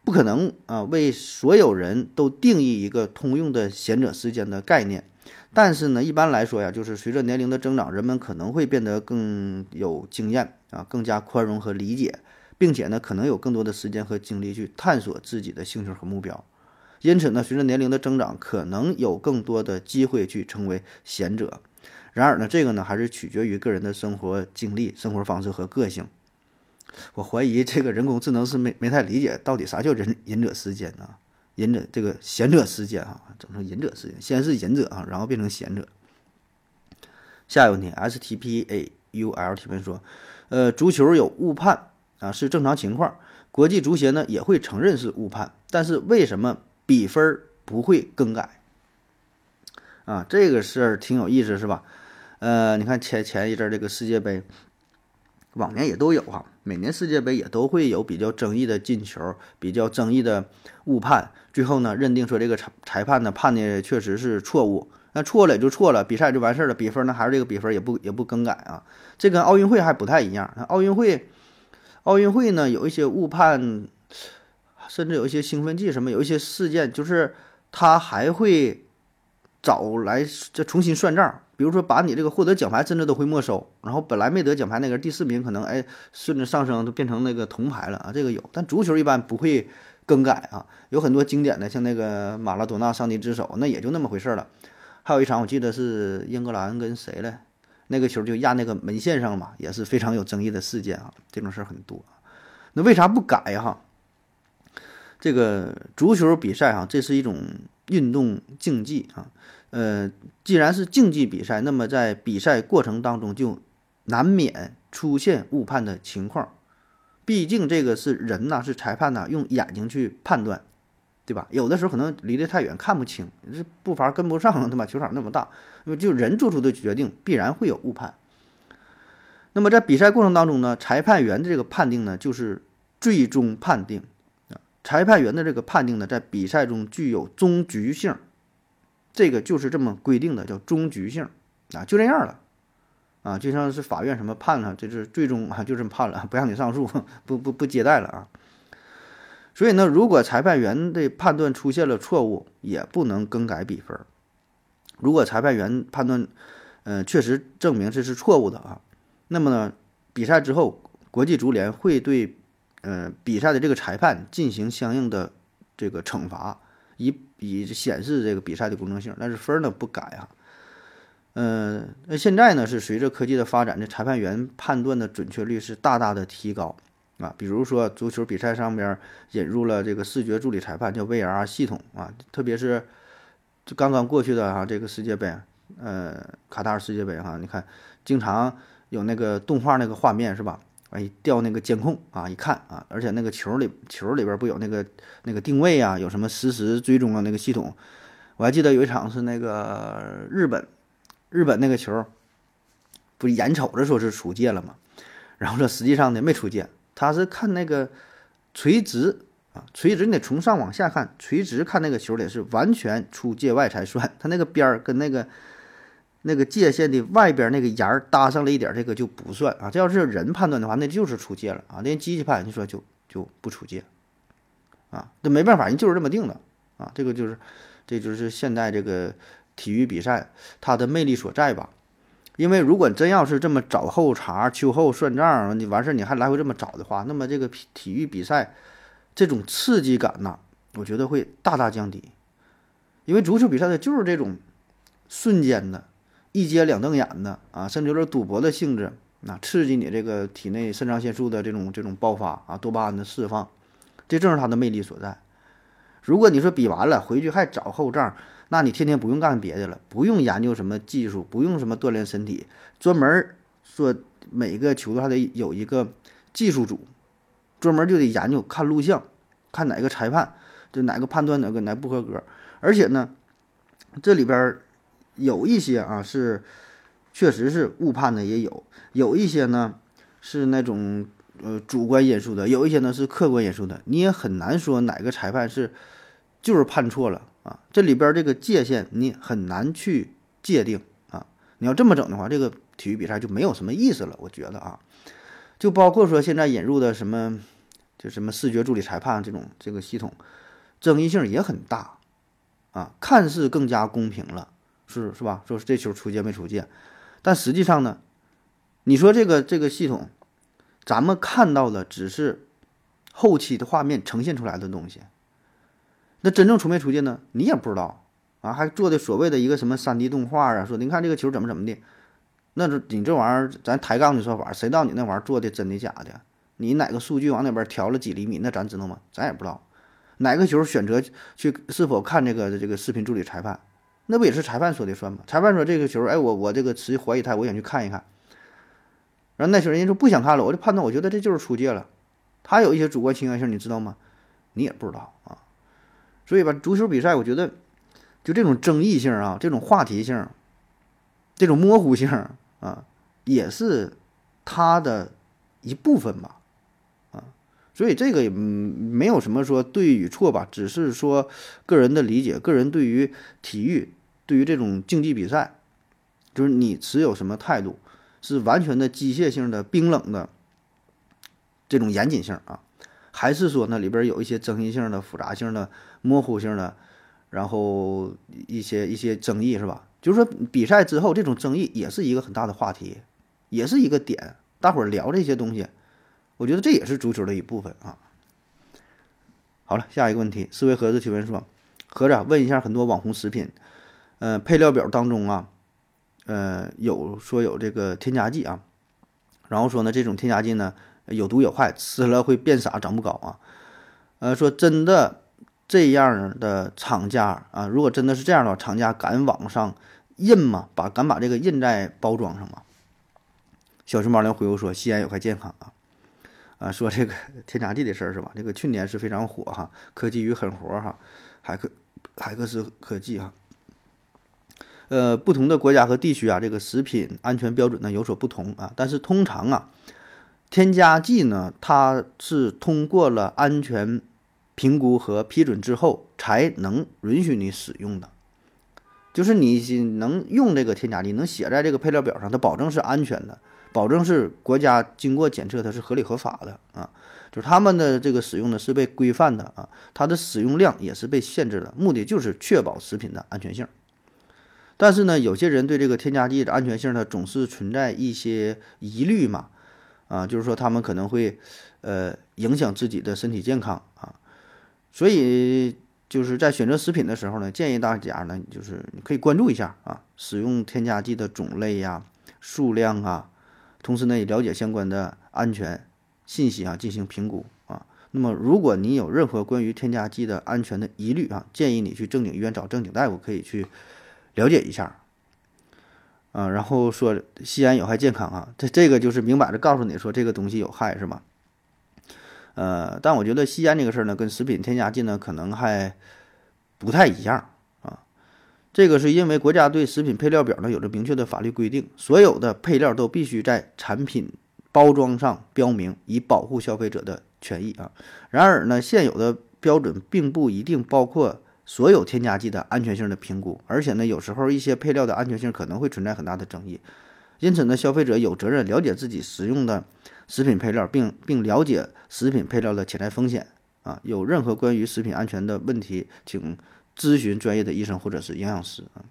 不可能啊为所有人都定义一个通用的贤者时间的概念。但是呢，一般来说呀，就是随着年龄的增长，人们可能会变得更有经验啊，更加宽容和理解，并且呢，可能有更多的时间和精力去探索自己的兴趣和目标。因此呢，随着年龄的增长，可能有更多的机会去成为贤者。然而呢，这个呢，还是取决于个人的生活经历、生活方式和个性。我怀疑这个人工智能是没没太理解到底啥叫忍忍者时间呢？忍者这个贤者时间哈，整成忍者时间，先是忍者啊，然后变成贤者。下一个问题，S T P A U L 提问说，呃，足球有误判啊，是正常情况，国际足协呢也会承认是误判，但是为什么比分不会更改？啊，这个事儿挺有意思是吧？呃，你看前前一阵这个世界杯。往年也都有哈，每年世界杯也都会有比较争议的进球，比较争议的误判，最后呢认定说这个裁裁判呢判的确实是错误，那错了也就错了，比赛就完事儿了，比分呢还是这个比分，也不也不更改啊。这跟奥运会还不太一样，奥运会，奥运会呢有一些误判，甚至有一些兴奋剂什么，有一些事件，就是他还会找来再重新算账。比如说把你这个获得奖牌甚至都会没收，然后本来没得奖牌那个人第四名可能哎顺着上升都变成那个铜牌了啊，这个有。但足球一般不会更改啊，有很多经典的像那个马拉多纳上帝之手，那也就那么回事了。还有一场我记得是英格兰跟谁嘞？那个球就压那个门线上嘛，也是非常有争议的事件啊。这种事儿很多，那为啥不改哈？这个足球比赛哈，这是一种运动竞技啊。呃，既然是竞技比赛，那么在比赛过程当中就难免出现误判的情况。毕竟这个是人呐，是裁判呐，用眼睛去判断，对吧？有的时候可能离得太远看不清，这步伐跟不上，<laughs> 对吧？球场那么大，那么就人做出的决定必然会有误判。那么在比赛过程当中呢，裁判员的这个判定呢，就是最终判定啊。裁判员的这个判定呢，在比赛中具有终局性。这个就是这么规定的，叫终局性啊，就这样了啊，就像是法院什么判了，这是最终啊，就这么判了，不让你上诉，<laughs> 不不不接待了啊。所以呢，如果裁判员的判断出现了错误，也不能更改比分。如果裁判员判断，嗯，确实证明这是错误的啊，那么呢，比赛之后，国际足联会对，呃，比赛的这个裁判进行相应的这个惩罚。以以显示这个比赛的公正性，但是分呢不改啊。嗯，那现在呢是随着科技的发展，这裁判员判断的准确率是大大的提高啊。比如说足球比赛上边引入了这个视觉助理裁判，叫 VR 系统啊。特别是就刚刚过去的哈这个世界杯，呃，卡塔尔世界杯哈，你看经常有那个动画那个画面是吧？哎，调那个监控啊，一看啊，而且那个球里球里边不有那个那个定位啊，有什么实时追踪啊那个系统。我还记得有一场是那个日本，日本那个球，不眼瞅着说是出界了吗？然后这实际上呢没出界，他是看那个垂直啊，垂直你得从上往下看，垂直看那个球得是完全出界外才算，<laughs> 他那个边儿跟那个。那个界限的外边那个沿儿搭上了一点，这个就不算啊。这要是人判断的话，那就是出界了啊。连机器判，你说就就不出界啊？这没办法，人就是这么定的啊。这个就是，这就是现代这个体育比赛它的魅力所在吧。因为如果真要是这么找后茬、秋后算账，你完事儿你还来回这么找的话，那么这个体育比赛这种刺激感呐，我觉得会大大降低。因为足球比赛的就是这种瞬间的。一接两瞪眼的啊，甚至有点赌博的性质，那刺激你这个体内肾上腺素的这种这种爆发啊，多巴胺的释放，这正是它的魅力所在。如果你说比完了回去还找后账，那你天天不用干别的了，不用研究什么技术，不用什么锻炼身体，专门说每个球队还得有一个技术组，专门就得研究看录像，看哪个裁判就哪个判断哪个哪不合格，而且呢，这里边。有一些啊是，确实是误判的也有，有一些呢是那种呃主观因素的，有一些呢是客观因素的，你也很难说哪个裁判是就是判错了啊。这里边这个界限你很难去界定啊。你要这么整的话，这个体育比赛就没有什么意思了。我觉得啊，就包括说现在引入的什么就什么视觉助理裁判这种这个系统，争议性也很大啊，看似更加公平了。是是吧？说这球出界没出界，但实际上呢，你说这个这个系统，咱们看到的只是后期的画面呈现出来的东西。那真正出没出界呢？你也不知道啊，还做的所谓的一个什么三 D 动画啊，说您看这个球怎么怎么的，那这你这玩意儿咱抬杠的说法，谁知道你那玩意儿做的真的假的？你哪个数据往那边调了几厘米？那咱知道吗？咱也不知道。哪个球选择去是否看这个这个视频助理裁判？那不也是裁判说的算吗？裁判说这个球，哎，我我这个持怀疑态，我想去看一看。然后那球人家说不想看了，我就判断，我觉得这就是出界了。他有一些主观倾向性，你知道吗？你也不知道啊。所以吧，足球比赛，我觉得就这种争议性啊，这种话题性，这种模糊性啊，也是它的一部分吧。所以这个也没有什么说对与错吧，只是说个人的理解，个人对于体育，对于这种竞技比赛，就是你持有什么态度，是完全的机械性的、冰冷的，这种严谨性啊，还是说那里边有一些争议性的、复杂性的、模糊性的，然后一些一些争议是吧？就是说比赛之后这种争议也是一个很大的话题，也是一个点，大伙儿聊这些东西，我觉得这也是足球的一部分啊。好了，下一个问题，思维盒子提问说，盒子问一下很多网红食品，呃，配料表当中啊，呃，有说有这个添加剂啊，然后说呢这种添加剂呢。有毒有害，吃了会变傻、长不高啊。呃，说真的，这样的厂家啊，如果真的是这样的话，厂家敢往上印吗？把敢把这个印在包装上吗？小熊猫连回复说：吸烟有害健康啊。啊，说这个添加剂的事儿是吧？这个去年是非常火哈，科技与狠活哈，海克海克斯科技哈。呃，不同的国家和地区啊，这个食品安全标准呢有所不同啊，但是通常啊。添加剂呢，它是通过了安全评估和批准之后才能允许你使用的，就是你能用这个添加剂，能写在这个配料表上，它保证是安全的，保证是国家经过检测它是合理合法的啊，就是他们的这个使用呢是被规范的啊，它的使用量也是被限制的，目的就是确保食品的安全性。但是呢，有些人对这个添加剂的安全性呢总是存在一些疑虑嘛。啊，就是说他们可能会，呃，影响自己的身体健康啊，所以就是在选择食品的时候呢，建议大家呢，就是你可以关注一下啊，使用添加剂的种类呀、数量啊，同时呢也了解相关的安全信息啊，进行评估啊。那么如果你有任何关于添加剂的安全的疑虑啊，建议你去正经医院找正经大夫，可以去了解一下。啊，然后说吸烟有害健康啊，这这个就是明摆着告诉你说这个东西有害是吗？呃，但我觉得吸烟这个事儿呢，跟食品添加剂呢可能还不太一样啊。这个是因为国家对食品配料表呢有着明确的法律规定，所有的配料都必须在产品包装上标明，以保护消费者的权益啊。然而呢，现有的标准并不一定包括。所有添加剂的安全性的评估，而且呢，有时候一些配料的安全性可能会存在很大的争议，因此呢，消费者有责任了解自己食用的食品配料，并并了解食品配料的潜在风险啊。有任何关于食品安全的问题，请咨询专业的医生或者是营养师啊。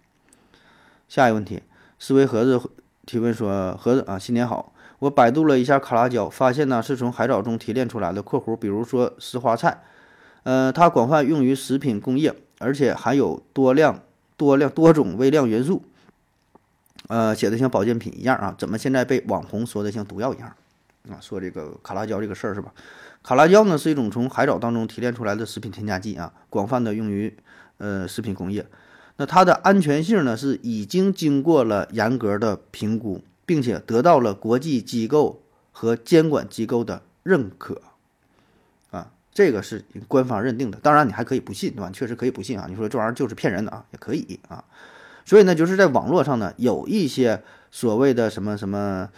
下一个问题，思维盒子提问说：盒子啊，新年好！我百度了一下卡拉胶，发现呢是从海藻中提炼出来的（括弧比如说石花菜），呃，它广泛用于食品工业。而且含有多量、多量、多种微量元素，呃，写的像保健品一样啊？怎么现在被网红说的像毒药一样啊？说这个卡拉胶这个事儿是吧？卡拉胶呢是一种从海藻当中提炼出来的食品添加剂啊，广泛的用于呃食品工业。那它的安全性呢是已经经过了严格的评估，并且得到了国际机构和监管机构的认可啊。这个是官方认定的，当然你还可以不信，对吧？确实可以不信啊。你说这玩意儿就是骗人的啊，也可以啊。所以呢，就是在网络上呢，有一些所谓的什么什么，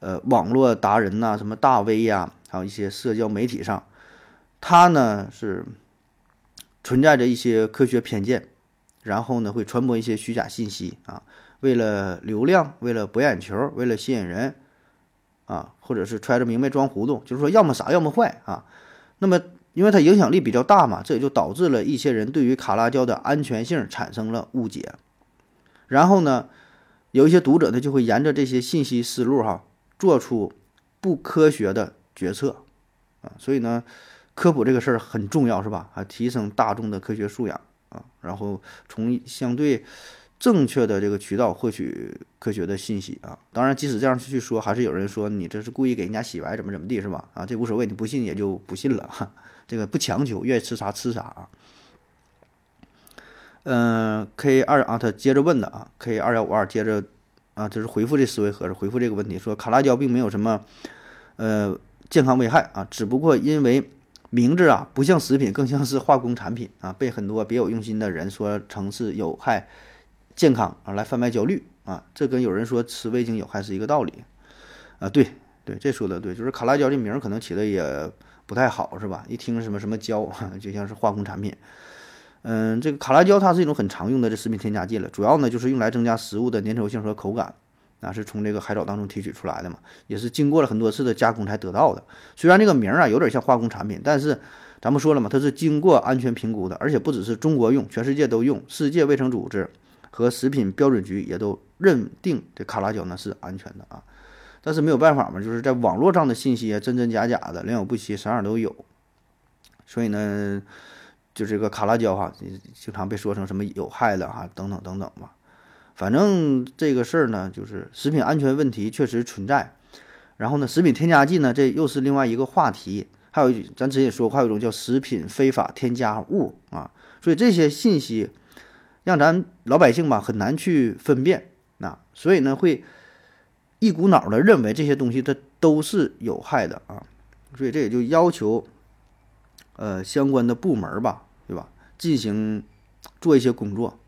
呃，网络达人呐，什么大 V 呀，还有一些社交媒体上，他呢是存在着一些科学偏见，然后呢会传播一些虚假信息啊，为了流量，为了博眼球，为了吸引人啊，或者是揣着明白装糊涂，就是说要么傻，要么坏啊。那么因为它影响力比较大嘛，这也就导致了一些人对于卡拉胶的安全性产生了误解。然后呢，有一些读者呢就会沿着这些信息思路哈，做出不科学的决策啊。所以呢，科普这个事儿很重要，是吧？啊，提升大众的科学素养啊，然后从相对正确的这个渠道获取科学的信息啊。当然，即使这样去说，还是有人说你这是故意给人家洗白，怎么怎么地，是吧？啊，这无所谓，你不信也就不信了哈。这个不强求，愿意吃啥吃啥啊。嗯，K 二啊，他接着问的啊，K 二幺五二接着啊，就是回复这思维盒子，回复这个问题，说卡拉胶并没有什么呃健康危害啊，只不过因为名字啊不像食品，更像是化工产品啊，被很多别有用心的人说成是有害健康啊，来贩卖焦虑啊，这跟有人说吃味精有害是一个道理啊。对对，这说的对，就是卡拉胶这名可能起的也。不太好是吧？一听什么什么胶，<laughs> 就像是化工产品。嗯，这个卡拉胶它是一种很常用的这食品添加剂了，主要呢就是用来增加食物的粘稠性和口感。啊，是从这个海藻当中提取出来的嘛，也是经过了很多次的加工才得到的。虽然这个名儿啊有点像化工产品，但是咱们说了嘛，它是经过安全评估的，而且不只是中国用，全世界都用。世界卫生组织和食品标准局也都认定这卡拉胶呢是安全的啊。但是没有办法嘛，就是在网络上的信息啊真真假假的，良莠不齐，啥样都有。所以呢，就这个卡拉胶哈，经常被说成什么有害的哈，等等等等吧。反正这个事儿呢，就是食品安全问题确实存在。然后呢，食品添加剂呢，这又是另外一个话题。还有咱之前也说过，还有一种叫食品非法添加物啊。所以这些信息让咱老百姓吧很难去分辨。那所以呢，会。一股脑的认为这些东西它都是有害的啊，所以这也就要求，呃，相关的部门吧，对吧？进行做一些工作，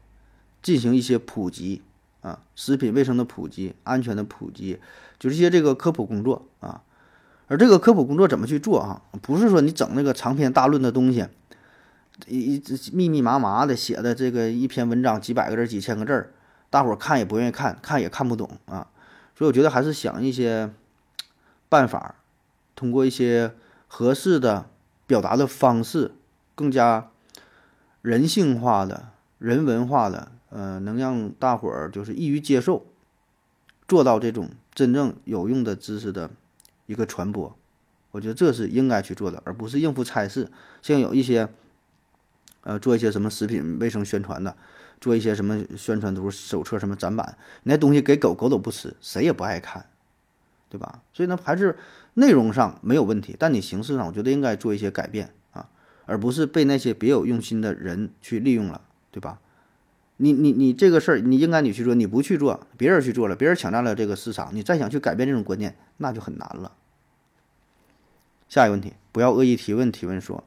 进行一些普及啊，食品卫生的普及、安全的普及，就是些这个科普工作啊。而这个科普工作怎么去做啊？不是说你整那个长篇大论的东西，一一密密麻麻的写的这个一篇文章几百个字、几千个字，大伙儿看也不愿意看，看也看不懂啊。所以我觉得还是想一些办法，通过一些合适的表达的方式，更加人性化的、人文化的，呃，能让大伙儿就是易于接受，做到这种真正有用的知识的一个传播。我觉得这是应该去做的，而不是应付差事。像有一些，呃，做一些什么食品卫生宣传的。做一些什么宣传图、手册、什么展板，那东西给狗狗都不吃，谁也不爱看，对吧？所以呢，还是内容上没有问题，但你形式上，我觉得应该做一些改变啊，而不是被那些别有用心的人去利用了，对吧？你你你这个事儿，你应该你去做，你不去做，别人去做了，别人抢占了这个市场，你再想去改变这种观念，那就很难了。下一个问题，不要恶意提问，提问说。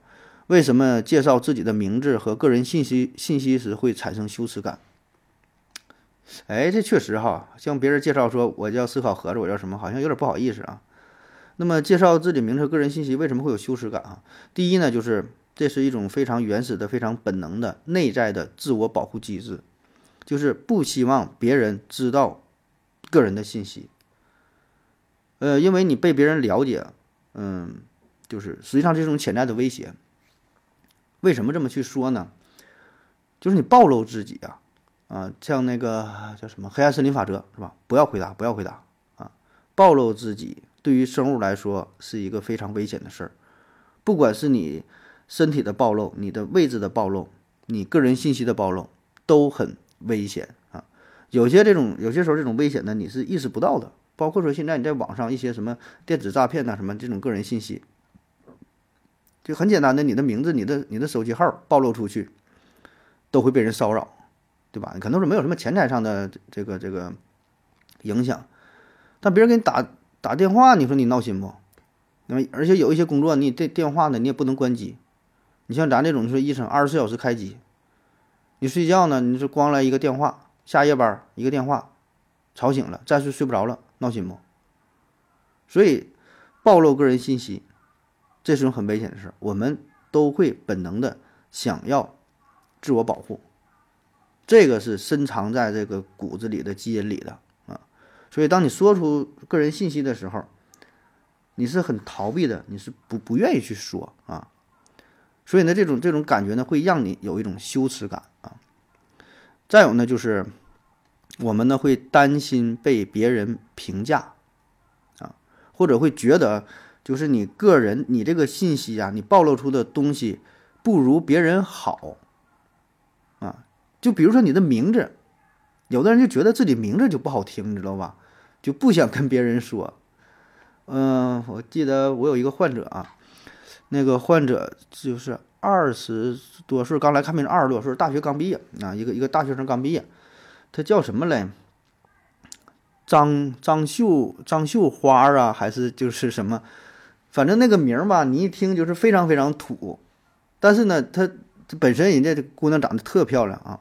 为什么介绍自己的名字和个人信息信息时会产生羞耻感？哎，这确实哈，向别人介绍说我叫思考盒子，我叫什么，好像有点不好意思啊。那么介绍自己名字、个人信息为什么会有羞耻感啊？第一呢，就是这是一种非常原始的、非常本能的内在的自我保护机制，就是不希望别人知道个人的信息。呃，因为你被别人了解，嗯，就是实际上这种潜在的威胁。为什么这么去说呢？就是你暴露自己啊，啊，像那个叫什么黑暗森林法则是吧？不要回答，不要回答啊！暴露自己对于生物来说是一个非常危险的事儿，不管是你身体的暴露、你的位置的暴露、你个人信息的暴露，都很危险啊！有些这种有些时候这种危险呢，你是意识不到的。包括说现在你在网上一些什么电子诈骗呐，什么这种个人信息。就很简单的，你的名字、你的、你的手机号暴露出去，都会被人骚扰，对吧？可能是没有什么钱财上的这个这个影响，但别人给你打打电话，你说你闹心不？那么，而且有一些工作，你这电话呢，你也不能关机。你像咱这种，说医生二十四小时开机，你睡觉呢，你是光来一个电话，下夜班一个电话，吵醒了，再睡睡不着了，闹心不？所以，暴露个人信息。这是种很危险的事，我们都会本能的想要自我保护，这个是深藏在这个骨子里的基因里的。所以，当你说出个人信息的时候，你是很逃避的，你是不不愿意去说啊。所以呢，这种这种感觉呢，会让你有一种羞耻感啊。再有呢，就是我们呢会担心被别人评价啊，或者会觉得。就是你个人，你这个信息啊，你暴露出的东西不如别人好，啊，就比如说你的名字，有的人就觉得自己名字就不好听，你知道吧？就不想跟别人说。嗯，我记得我有一个患者啊，那个患者就是二十多岁刚来看病，二十多岁大学刚毕业啊，一个一个大学生刚毕业，他叫什么来？张张秀张秀花啊，还是就是什么？反正那个名儿吧，你一听就是非常非常土，但是呢，她本身人家姑娘长得特漂亮啊，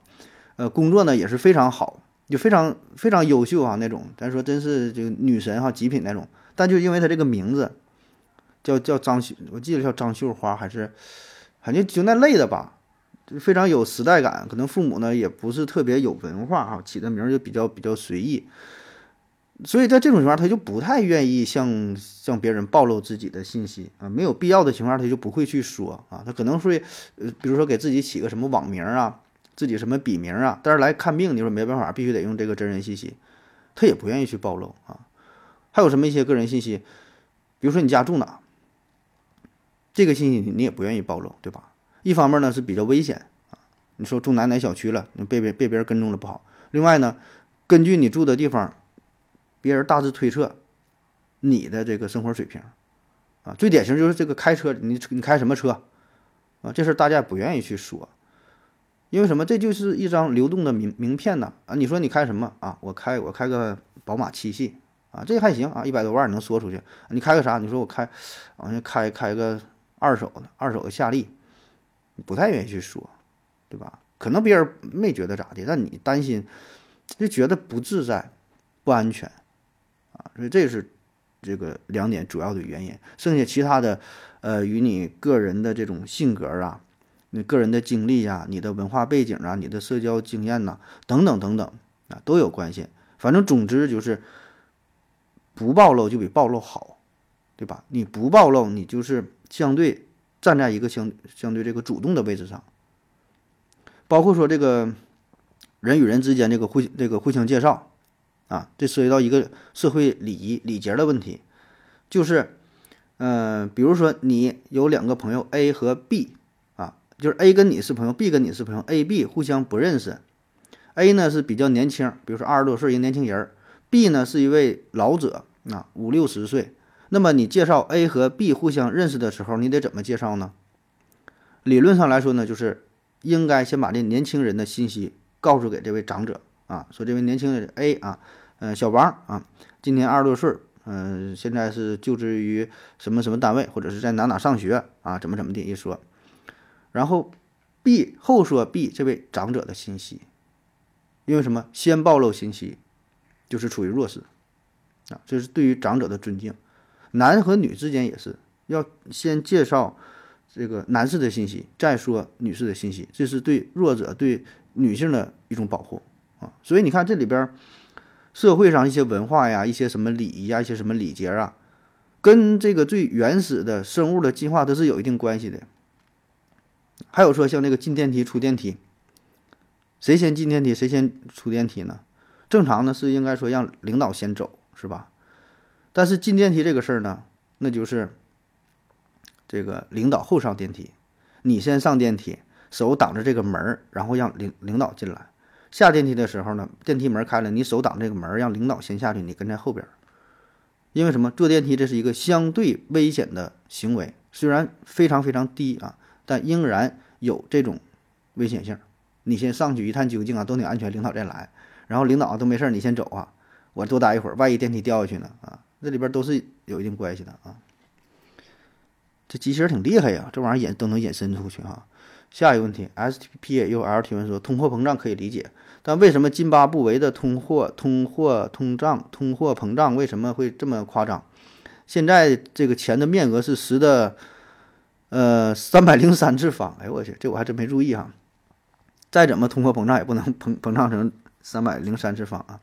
呃，工作呢也是非常好，就非常非常优秀啊那种，咱说真是就女神哈，极品那种。但就因为她这个名字叫叫张秀，我记得叫张秀花还是，反正就那类的吧，就非常有时代感。可能父母呢也不是特别有文化哈，起的名儿就比较比较随意。所以在这种情况，他就不太愿意向向别人暴露自己的信息啊，没有必要的情况，他就不会去说啊，他可能会呃，比如说给自己起个什么网名啊，自己什么笔名啊，但是来看病，你说没办法，必须得用这个真人信息，他也不愿意去暴露啊。还有什么一些个人信息，比如说你家住哪，这个信息你也不愿意暴露，对吧？一方面呢是比较危险啊，你说住哪哪小区了，你被别被别人跟踪了不好。另外呢，根据你住的地方。别人大致推测你的这个生活水平，啊，最典型就是这个开车，你你开什么车，啊，这事大家不愿意去说，因为什么？这就是一张流动的名名片呐，啊，你说你开什么啊？我开我开个宝马七系，啊，这还行啊，一百多万能说出去。你开个啥？你说我开，好像开开个二手的，二手的夏利，不太愿意去说，对吧？可能别人没觉得咋的，但你担心，就觉得不自在，不安全。啊，所以这是这个两点主要的原因，剩下其他的，呃，与你个人的这种性格啊，你个人的经历呀，你的文化背景啊，你的社交经验呐，等等等等啊，都有关系。反正总之就是不暴露就比暴露好，对吧？你不暴露，你就是相对站在一个相相对这个主动的位置上，包括说这个人与人之间这个互这个互相介绍。啊，这涉及到一个社会礼仪礼节的问题，就是，嗯，比如说你有两个朋友 A 和 B，就是 A 跟你是朋友，B 跟你是朋友，A、B 互相不认识，A 呢是比较年轻，比如说二十多岁一个年轻人，B 呢是一位老者，啊，五六十岁，那么你介绍 A 和 B 互相认识的时候，你得怎么介绍呢？理论上来说呢，就是应该先把这年轻人的信息告诉给这位长者，啊，说这位年轻人 A 啊。嗯，小王啊，今年二十多岁，嗯，现在是就职于什么什么单位，或者是在哪哪上学啊？怎么怎么的一说，然后 B 后说 B 这位长者的信息，因为什么？先暴露信息就是处于弱势啊，这是对于长者的尊敬。男和女之间也是要先介绍这个男士的信息，再说女士的信息，这是对弱者、对女性的一种保护啊。所以你看这里边。社会上一些文化呀，一些什么礼仪呀，一些什么礼节啊，跟这个最原始的生物的进化都是有一定关系的。还有说像那个进电梯、出电梯，谁先进电梯，谁先出电梯呢？正常呢是应该说让领导先走，是吧？但是进电梯这个事儿呢，那就是这个领导后上电梯，你先上电梯，手挡着这个门儿，然后让领领导进来。下电梯的时候呢，电梯门开了，你手挡这个门，让领导先下去，你跟在后边。因为什么？坐电梯这是一个相对危险的行为，虽然非常非常低啊，但仍然有这种危险性。你先上去一探究竟啊，都挺安全，领导再来。然后领导都没事，你先走啊，我多待一会儿，万一电梯掉下去呢啊？<laughs> 这里边都是有一定关系的啊。这机器人挺厉害呀，这玩意儿引都能引申出去哈。下一个问题，S T P A U L 提问说，通货膨胀可以理解。但为什么津巴布韦的通货、通货通胀、通货膨胀为什么会这么夸张？现在这个钱的面额是十的，呃，三百零三次方。哎呦我去，这我还真没注意哈。再怎么通货膨胀也不能 <laughs> 膨膨胀成三百零三次方啊。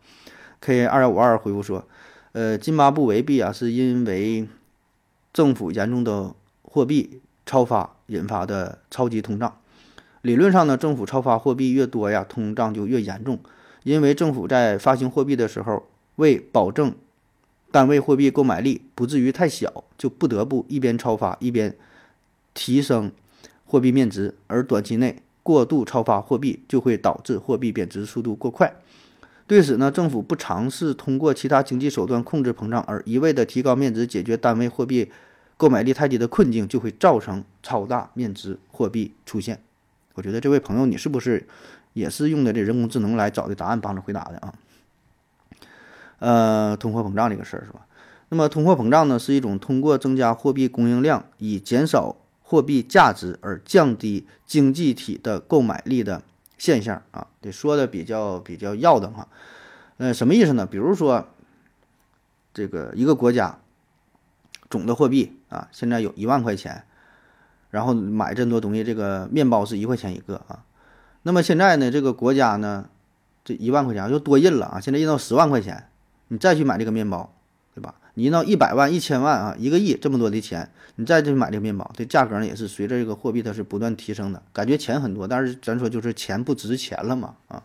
K 二幺五二回复说，呃，津巴布韦币啊，是因为政府严重的货币超发引发的超级通胀。理论上呢，政府超发货币越多呀，通胀就越严重。因为政府在发行货币的时候，为保证单位货币购买力不至于太小，就不得不一边超发一边提升货币面值。而短期内过度超发货币，就会导致货币贬值速度过快。对此呢，政府不尝试通过其他经济手段控制膨胀，而一味的提高面值解决单位货币购买力太低的困境，就会造成超大面值货币出现。我觉得这位朋友，你是不是也是用的这人工智能来找的答案帮着回答的啊？呃，通货膨胀这个事儿是吧？那么通货膨胀呢，是一种通过增加货币供应量以减少货币价值而降低经济体的购买力的现象啊。得说的比较比较要的哈。呃，什么意思呢？比如说，这个一个国家总的货币啊，现在有一万块钱。然后买这么多东西，这个面包是一块钱一个啊。那么现在呢，这个国家呢，这一万块钱又多印了啊，现在印到十万块钱。你再去买这个面包，对吧？你到一百万、一千万啊，一个亿这么多的钱，你再去买这个面包，这价格呢也是随着这个货币它是不断提升的，感觉钱很多，但是咱说就是钱不值钱了嘛啊。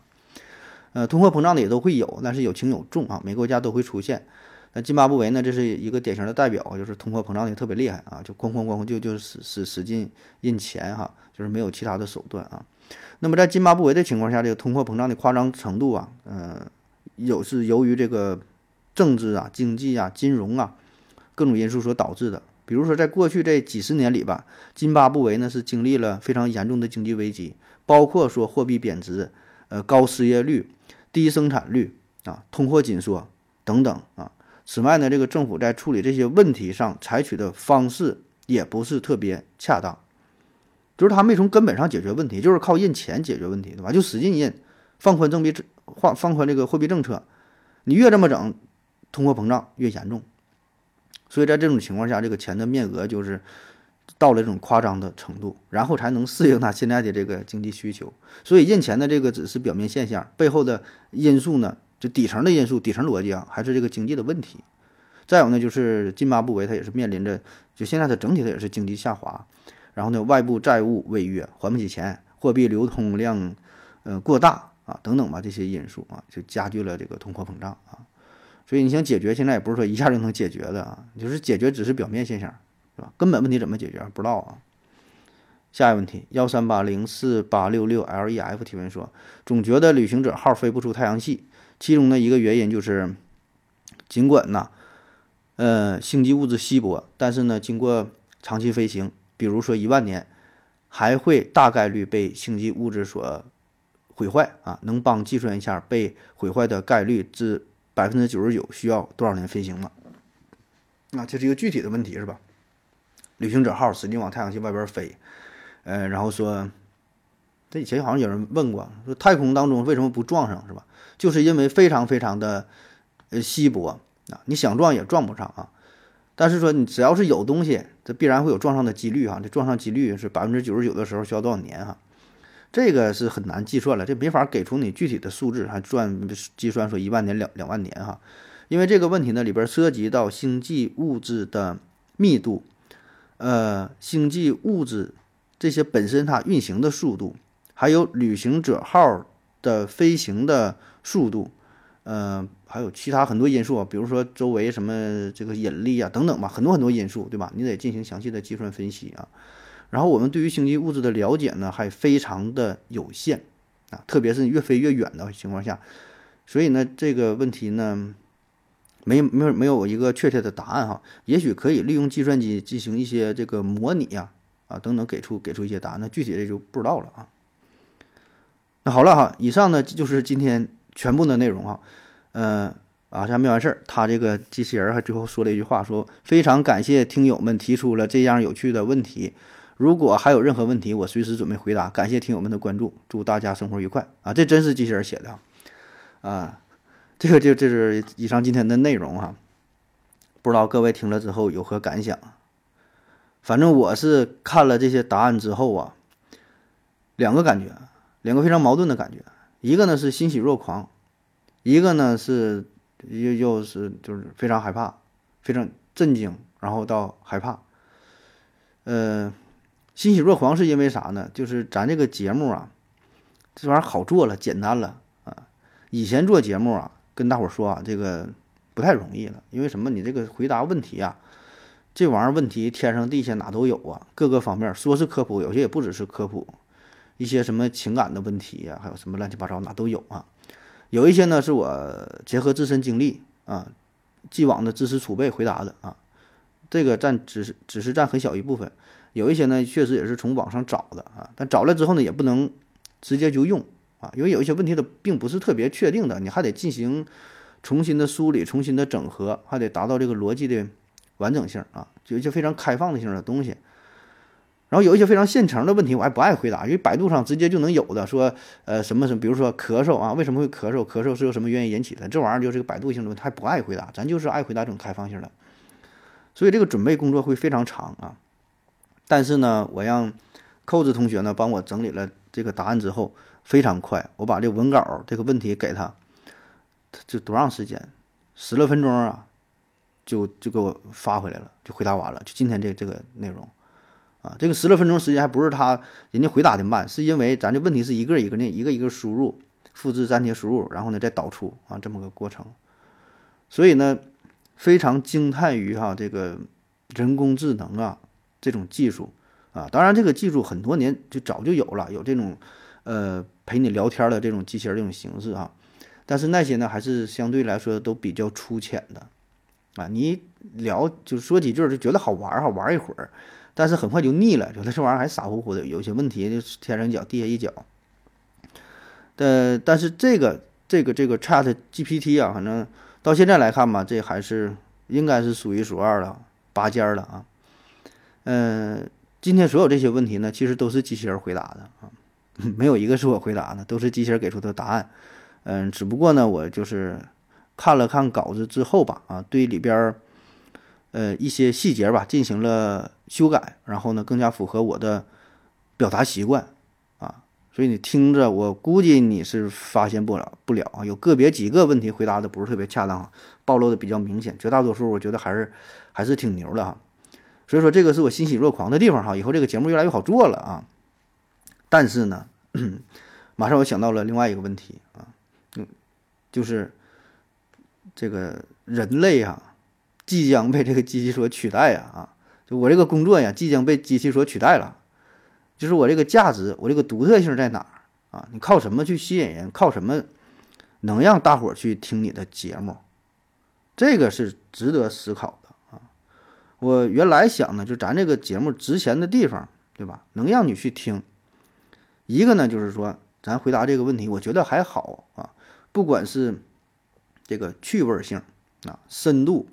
呃，通货膨胀的也都会有，但是有轻有重啊，每个国家都会出现。那津巴布韦呢，这是一个典型的代表，就是通货膨胀的特别厉害啊，就哐哐哐就就使使使劲印钱哈，就是没有其他的手段啊。那么在津巴布韦的情况下，这个通货膨胀的夸张程度啊，呃，有是由于这个政治啊、经济啊、金融啊各种因素所导致的。比如说，在过去这几十年里吧，津巴布韦呢是经历了非常严重的经济危机，包括说货币贬值、呃高失业率、低生产率啊、通货紧缩等等啊。此外呢，这个政府在处理这些问题上采取的方式也不是特别恰当。就是他没从根本上解决问题，就是靠印钱解决问题，对吧？就使劲印，放宽政币放放宽这个货币政策，你越这么整，通货膨胀越严重。所以在这种情况下，这个钱的面额就是到了这种夸张的程度，然后才能适应它现在的这个经济需求。所以印钱的这个只是表面现象，背后的因素呢，就底层的因素、底层逻辑啊，还是这个经济的问题。再有呢，就是津巴布韦它也是面临着，就现在它整体它也是经济下滑。然后呢，外部债务违约，还不起钱，货币流通量，呃，过大啊，等等吧，这些因素啊，就加剧了这个通货膨胀啊。所以你想解决，现在也不是说一下就能解决的啊，就是解决只是表面现象，是吧？根本问题怎么解决不知道啊。下一个问题，幺三八零四八六六 L E F 提问说，总觉得旅行者号飞不出太阳系，其中的一个原因就是，尽管呐，呃，星际物质稀薄，但是呢，经过长期飞行。比如说一万年，还会大概率被星际物质所毁坏啊？能帮计算一下被毁坏的概率至百分之九十九需要多少年飞行吗？那这是一个具体的问题是吧？旅行者号使劲往太阳系外边飞，呃，然后说，这以前好像有人问过，说太空当中为什么不撞上是吧？就是因为非常非常的呃稀薄啊，你想撞也撞不上啊。但是说你只要是有东西，这必然会有撞上的几率哈。这撞上几率是百分之九十九的时候需要多少年哈？这个是很难计算了，这没法给出你具体的数字，还算计算说一万年两两万年哈。因为这个问题呢里边涉及到星际物质的密度，呃，星际物质这些本身它运行的速度，还有旅行者号的飞行的速度，呃。还有其他很多因素，比如说周围什么这个引力啊等等吧，很多很多因素，对吧？你得进行详细的计算分析啊。然后我们对于星际物质的了解呢，还非常的有限啊，特别是越飞越远的情况下。所以呢，这个问题呢，没没有没有一个确切的答案哈。也许可以利用计算机进行一些这个模拟呀啊等等，给出给出一些答案。那具体的就不知道了啊。那好了哈，以上呢就是今天全部的内容哈。嗯啊，下没完事儿，他这个机器人还最后说了一句话，说非常感谢听友们提出了这样有趣的问题，如果还有任何问题，我随时准备回答。感谢听友们的关注，祝大家生活愉快啊！这真是机器人写的啊！这个就这是以上今天的内容哈，不知道各位听了之后有何感想？反正我是看了这些答案之后啊，两个感觉，两个非常矛盾的感觉，一个呢是欣喜若狂。一个呢是又又是就是非常害怕，非常震惊，然后到害怕，呃，欣喜若狂是因为啥呢？就是咱这个节目啊，这玩意儿好做了，简单了啊。以前做节目啊，跟大伙儿说啊，这个不太容易了，因为什么？你这个回答问题啊，这玩意儿问题天上地下哪都有啊，各个方面说是科普，有些也不只是科普，一些什么情感的问题呀，还有什么乱七八糟哪都有啊。有一些呢是我结合自身经历啊，既往的知识储备回答的啊，这个占只是只是占很小一部分。有一些呢确实也是从网上找的啊，但找来之后呢也不能直接就用啊，因为有一些问题的并不是特别确定的，你还得进行重新的梳理、重新的整合，还得达到这个逻辑的完整性啊，有一些非常开放的性的东西。然后有一些非常现成的问题，我还不爱回答，因为百度上直接就能有的说，呃，什么什么，比如说咳嗽啊，为什么会咳嗽？咳嗽是由什么原因引起的？这玩意儿就是个百度性的问题，还不爱回答，咱就是爱回答这种开放性的。所以这个准备工作会非常长啊。但是呢，我让扣子同学呢帮我整理了这个答案之后，非常快，我把这文稿这个问题给他，这多长时间？十来分钟啊，就就给我发回来了，就回答完了，就今天这这个内容，啊，这个十来分钟时间还不是他人家回答的慢，是因为咱这问题是一个一个的，一个一个输入，复制粘贴输入，然后呢再导出啊，这么个过程，所以呢，非常惊叹于哈这个人工智能啊这种技术啊，当然这个技术很多年就早就有了，有这种呃陪你聊天的这种机器人这种形式啊。但是那些呢，还是相对来说都比较粗浅的，啊，你聊就说几句就觉得好玩哈，玩一会儿，但是很快就腻了，觉得这玩意儿还傻乎乎的，有些问题就天上一脚地下一脚。呃，但是这个这个这个 Chat GPT 啊，反正到现在来看吧，这还是应该是数一数二的，拔尖了啊。嗯，今天所有这些问题呢，其实都是机器人回答的啊，<laughs> 没有一个是我回答的，都是机器人给出的答案。嗯，只不过呢，我就是看了看稿子之后吧，啊，对里边儿呃一些细节吧进行了修改，然后呢更加符合我的表达习惯啊，所以你听着，我估计你是发现不了不了啊，有个别几个问题回答的不是特别恰当，暴露的比较明显，绝大多数我觉得还是还是挺牛的哈，所以说这个是我欣喜若狂的地方哈，以后这个节目越来越好做了啊，但是呢，<clears throat> 马上我想到了另外一个问题啊。嗯就是这个人类啊，即将被这个机器所取代呀！啊，就我这个工作呀，即将被机器所取代了。就是我这个价值，我这个独特性在哪儿啊？你靠什么去吸引人？靠什么能让大伙儿去听你的节目？这个是值得思考的！我原来想呢，就咱这个节目值钱的地方，对吧？能让你去听。一个呢，就是说咱回答这个问题，我觉得还好啊。不管是这个趣味性啊、深度、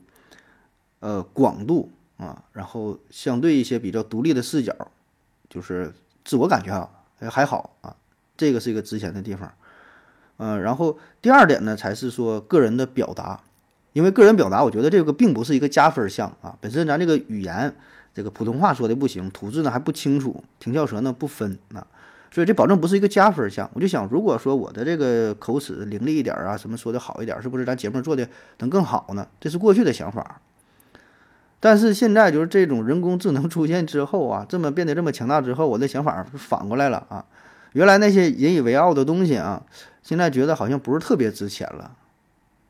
呃广度啊，然后相对一些比较独立的视角，就是自我感觉啊还好啊，这个是一个值钱的地方。嗯，然后第二点呢，才是说个人的表达，因为个人表达，我觉得这个并不是一个加分项啊。本身咱这个语言，这个普通话说的不行，吐字呢还不清楚，平翘舌呢不分啊。所以这保证不是一个加分项，我就想，如果说我的这个口齿伶俐一点啊，什么说的好一点，是不是咱节目做的能更好呢？这是过去的想法。但是现在就是这种人工智能出现之后啊，这么变得这么强大之后，我的想法反过来了啊。原来那些引以为傲的东西啊，现在觉得好像不是特别值钱了，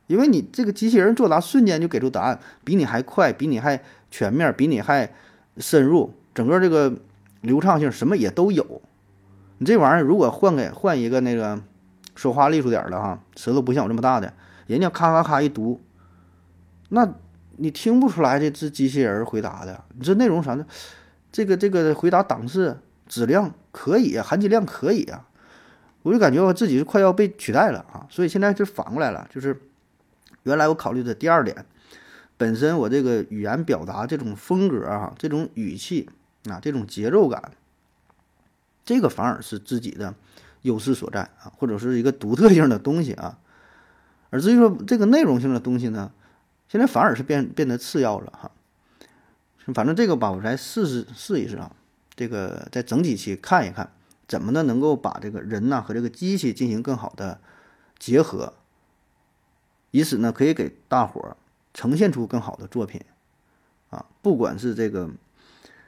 因为你这个机器人作答瞬间就给出答案，比你还快，比你还全面，比你还深入，整个这个流畅性什么也都有。你这玩意儿如果换给换一个那个说话利索点的哈，舌头不像我这么大的，人家咔咔咔一读，那你听不出来这是机器人回答的。你这内容啥的，这个这个回答档次质量可以，含金量可以啊，我就感觉我自己快要被取代了啊。所以现在就反过来了，就是原来我考虑的第二点，本身我这个语言表达这种风格啊，这种语气啊，这种节奏感。这个反而是自己的优势所在啊，或者是一个独特性的东西啊。而至于说这个内容性的东西呢，现在反而是变变得次要了哈。反正这个吧，我来试试试一试啊。这个在整体期看一看，怎么呢能够把这个人呐和这个机器进行更好的结合，以此呢可以给大伙儿呈现出更好的作品啊。不管是这个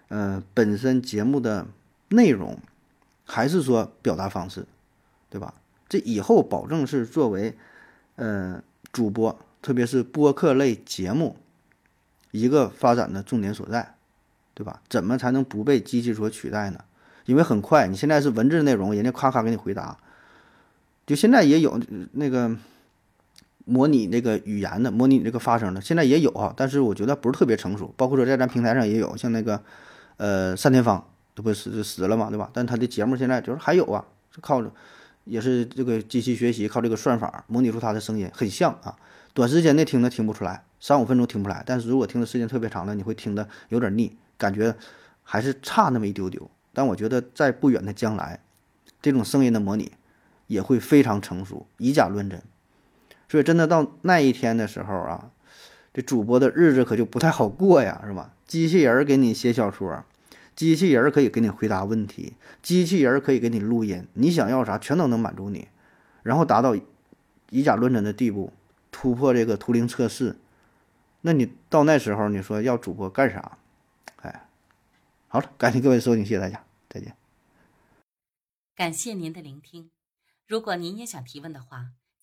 呃本身节目的内容。还是说表达方式，对吧？这以后保证是作为，呃，主播，特别是播客类节目一个发展的重点所在，对吧？怎么才能不被机器所取代呢？因为很快，你现在是文字内容，人家咔咔给你回答，就现在也有那个模拟那个语言的，模拟你这个发声的，现在也有啊。但是我觉得不是特别成熟，包括说在咱平台上也有，像那个呃单田芳。这不死死了嘛，对吧？但他的节目现在就是还有啊，是靠着，也是这个机器学习，靠这个算法模拟出他的声音，很像啊。短时间内听的听不出来，三五分钟听不出来，但是如果听的时间特别长了，你会听的有点腻，感觉还是差那么一丢丢。但我觉得在不远的将来，这种声音的模拟也会非常成熟，以假乱真。所以真的到那一天的时候啊，这主播的日子可就不太好过呀，是吧？机器人给你写小说。机器人可以给你回答问题，机器人可以给你录音，你想要啥全都能满足你，然后达到以假乱真的地步，突破这个图灵测试，那你到那时候你说要主播干啥？哎，好了，感谢各位收听，谢谢大家，再见。感谢您的聆听。如果您也想提问的话，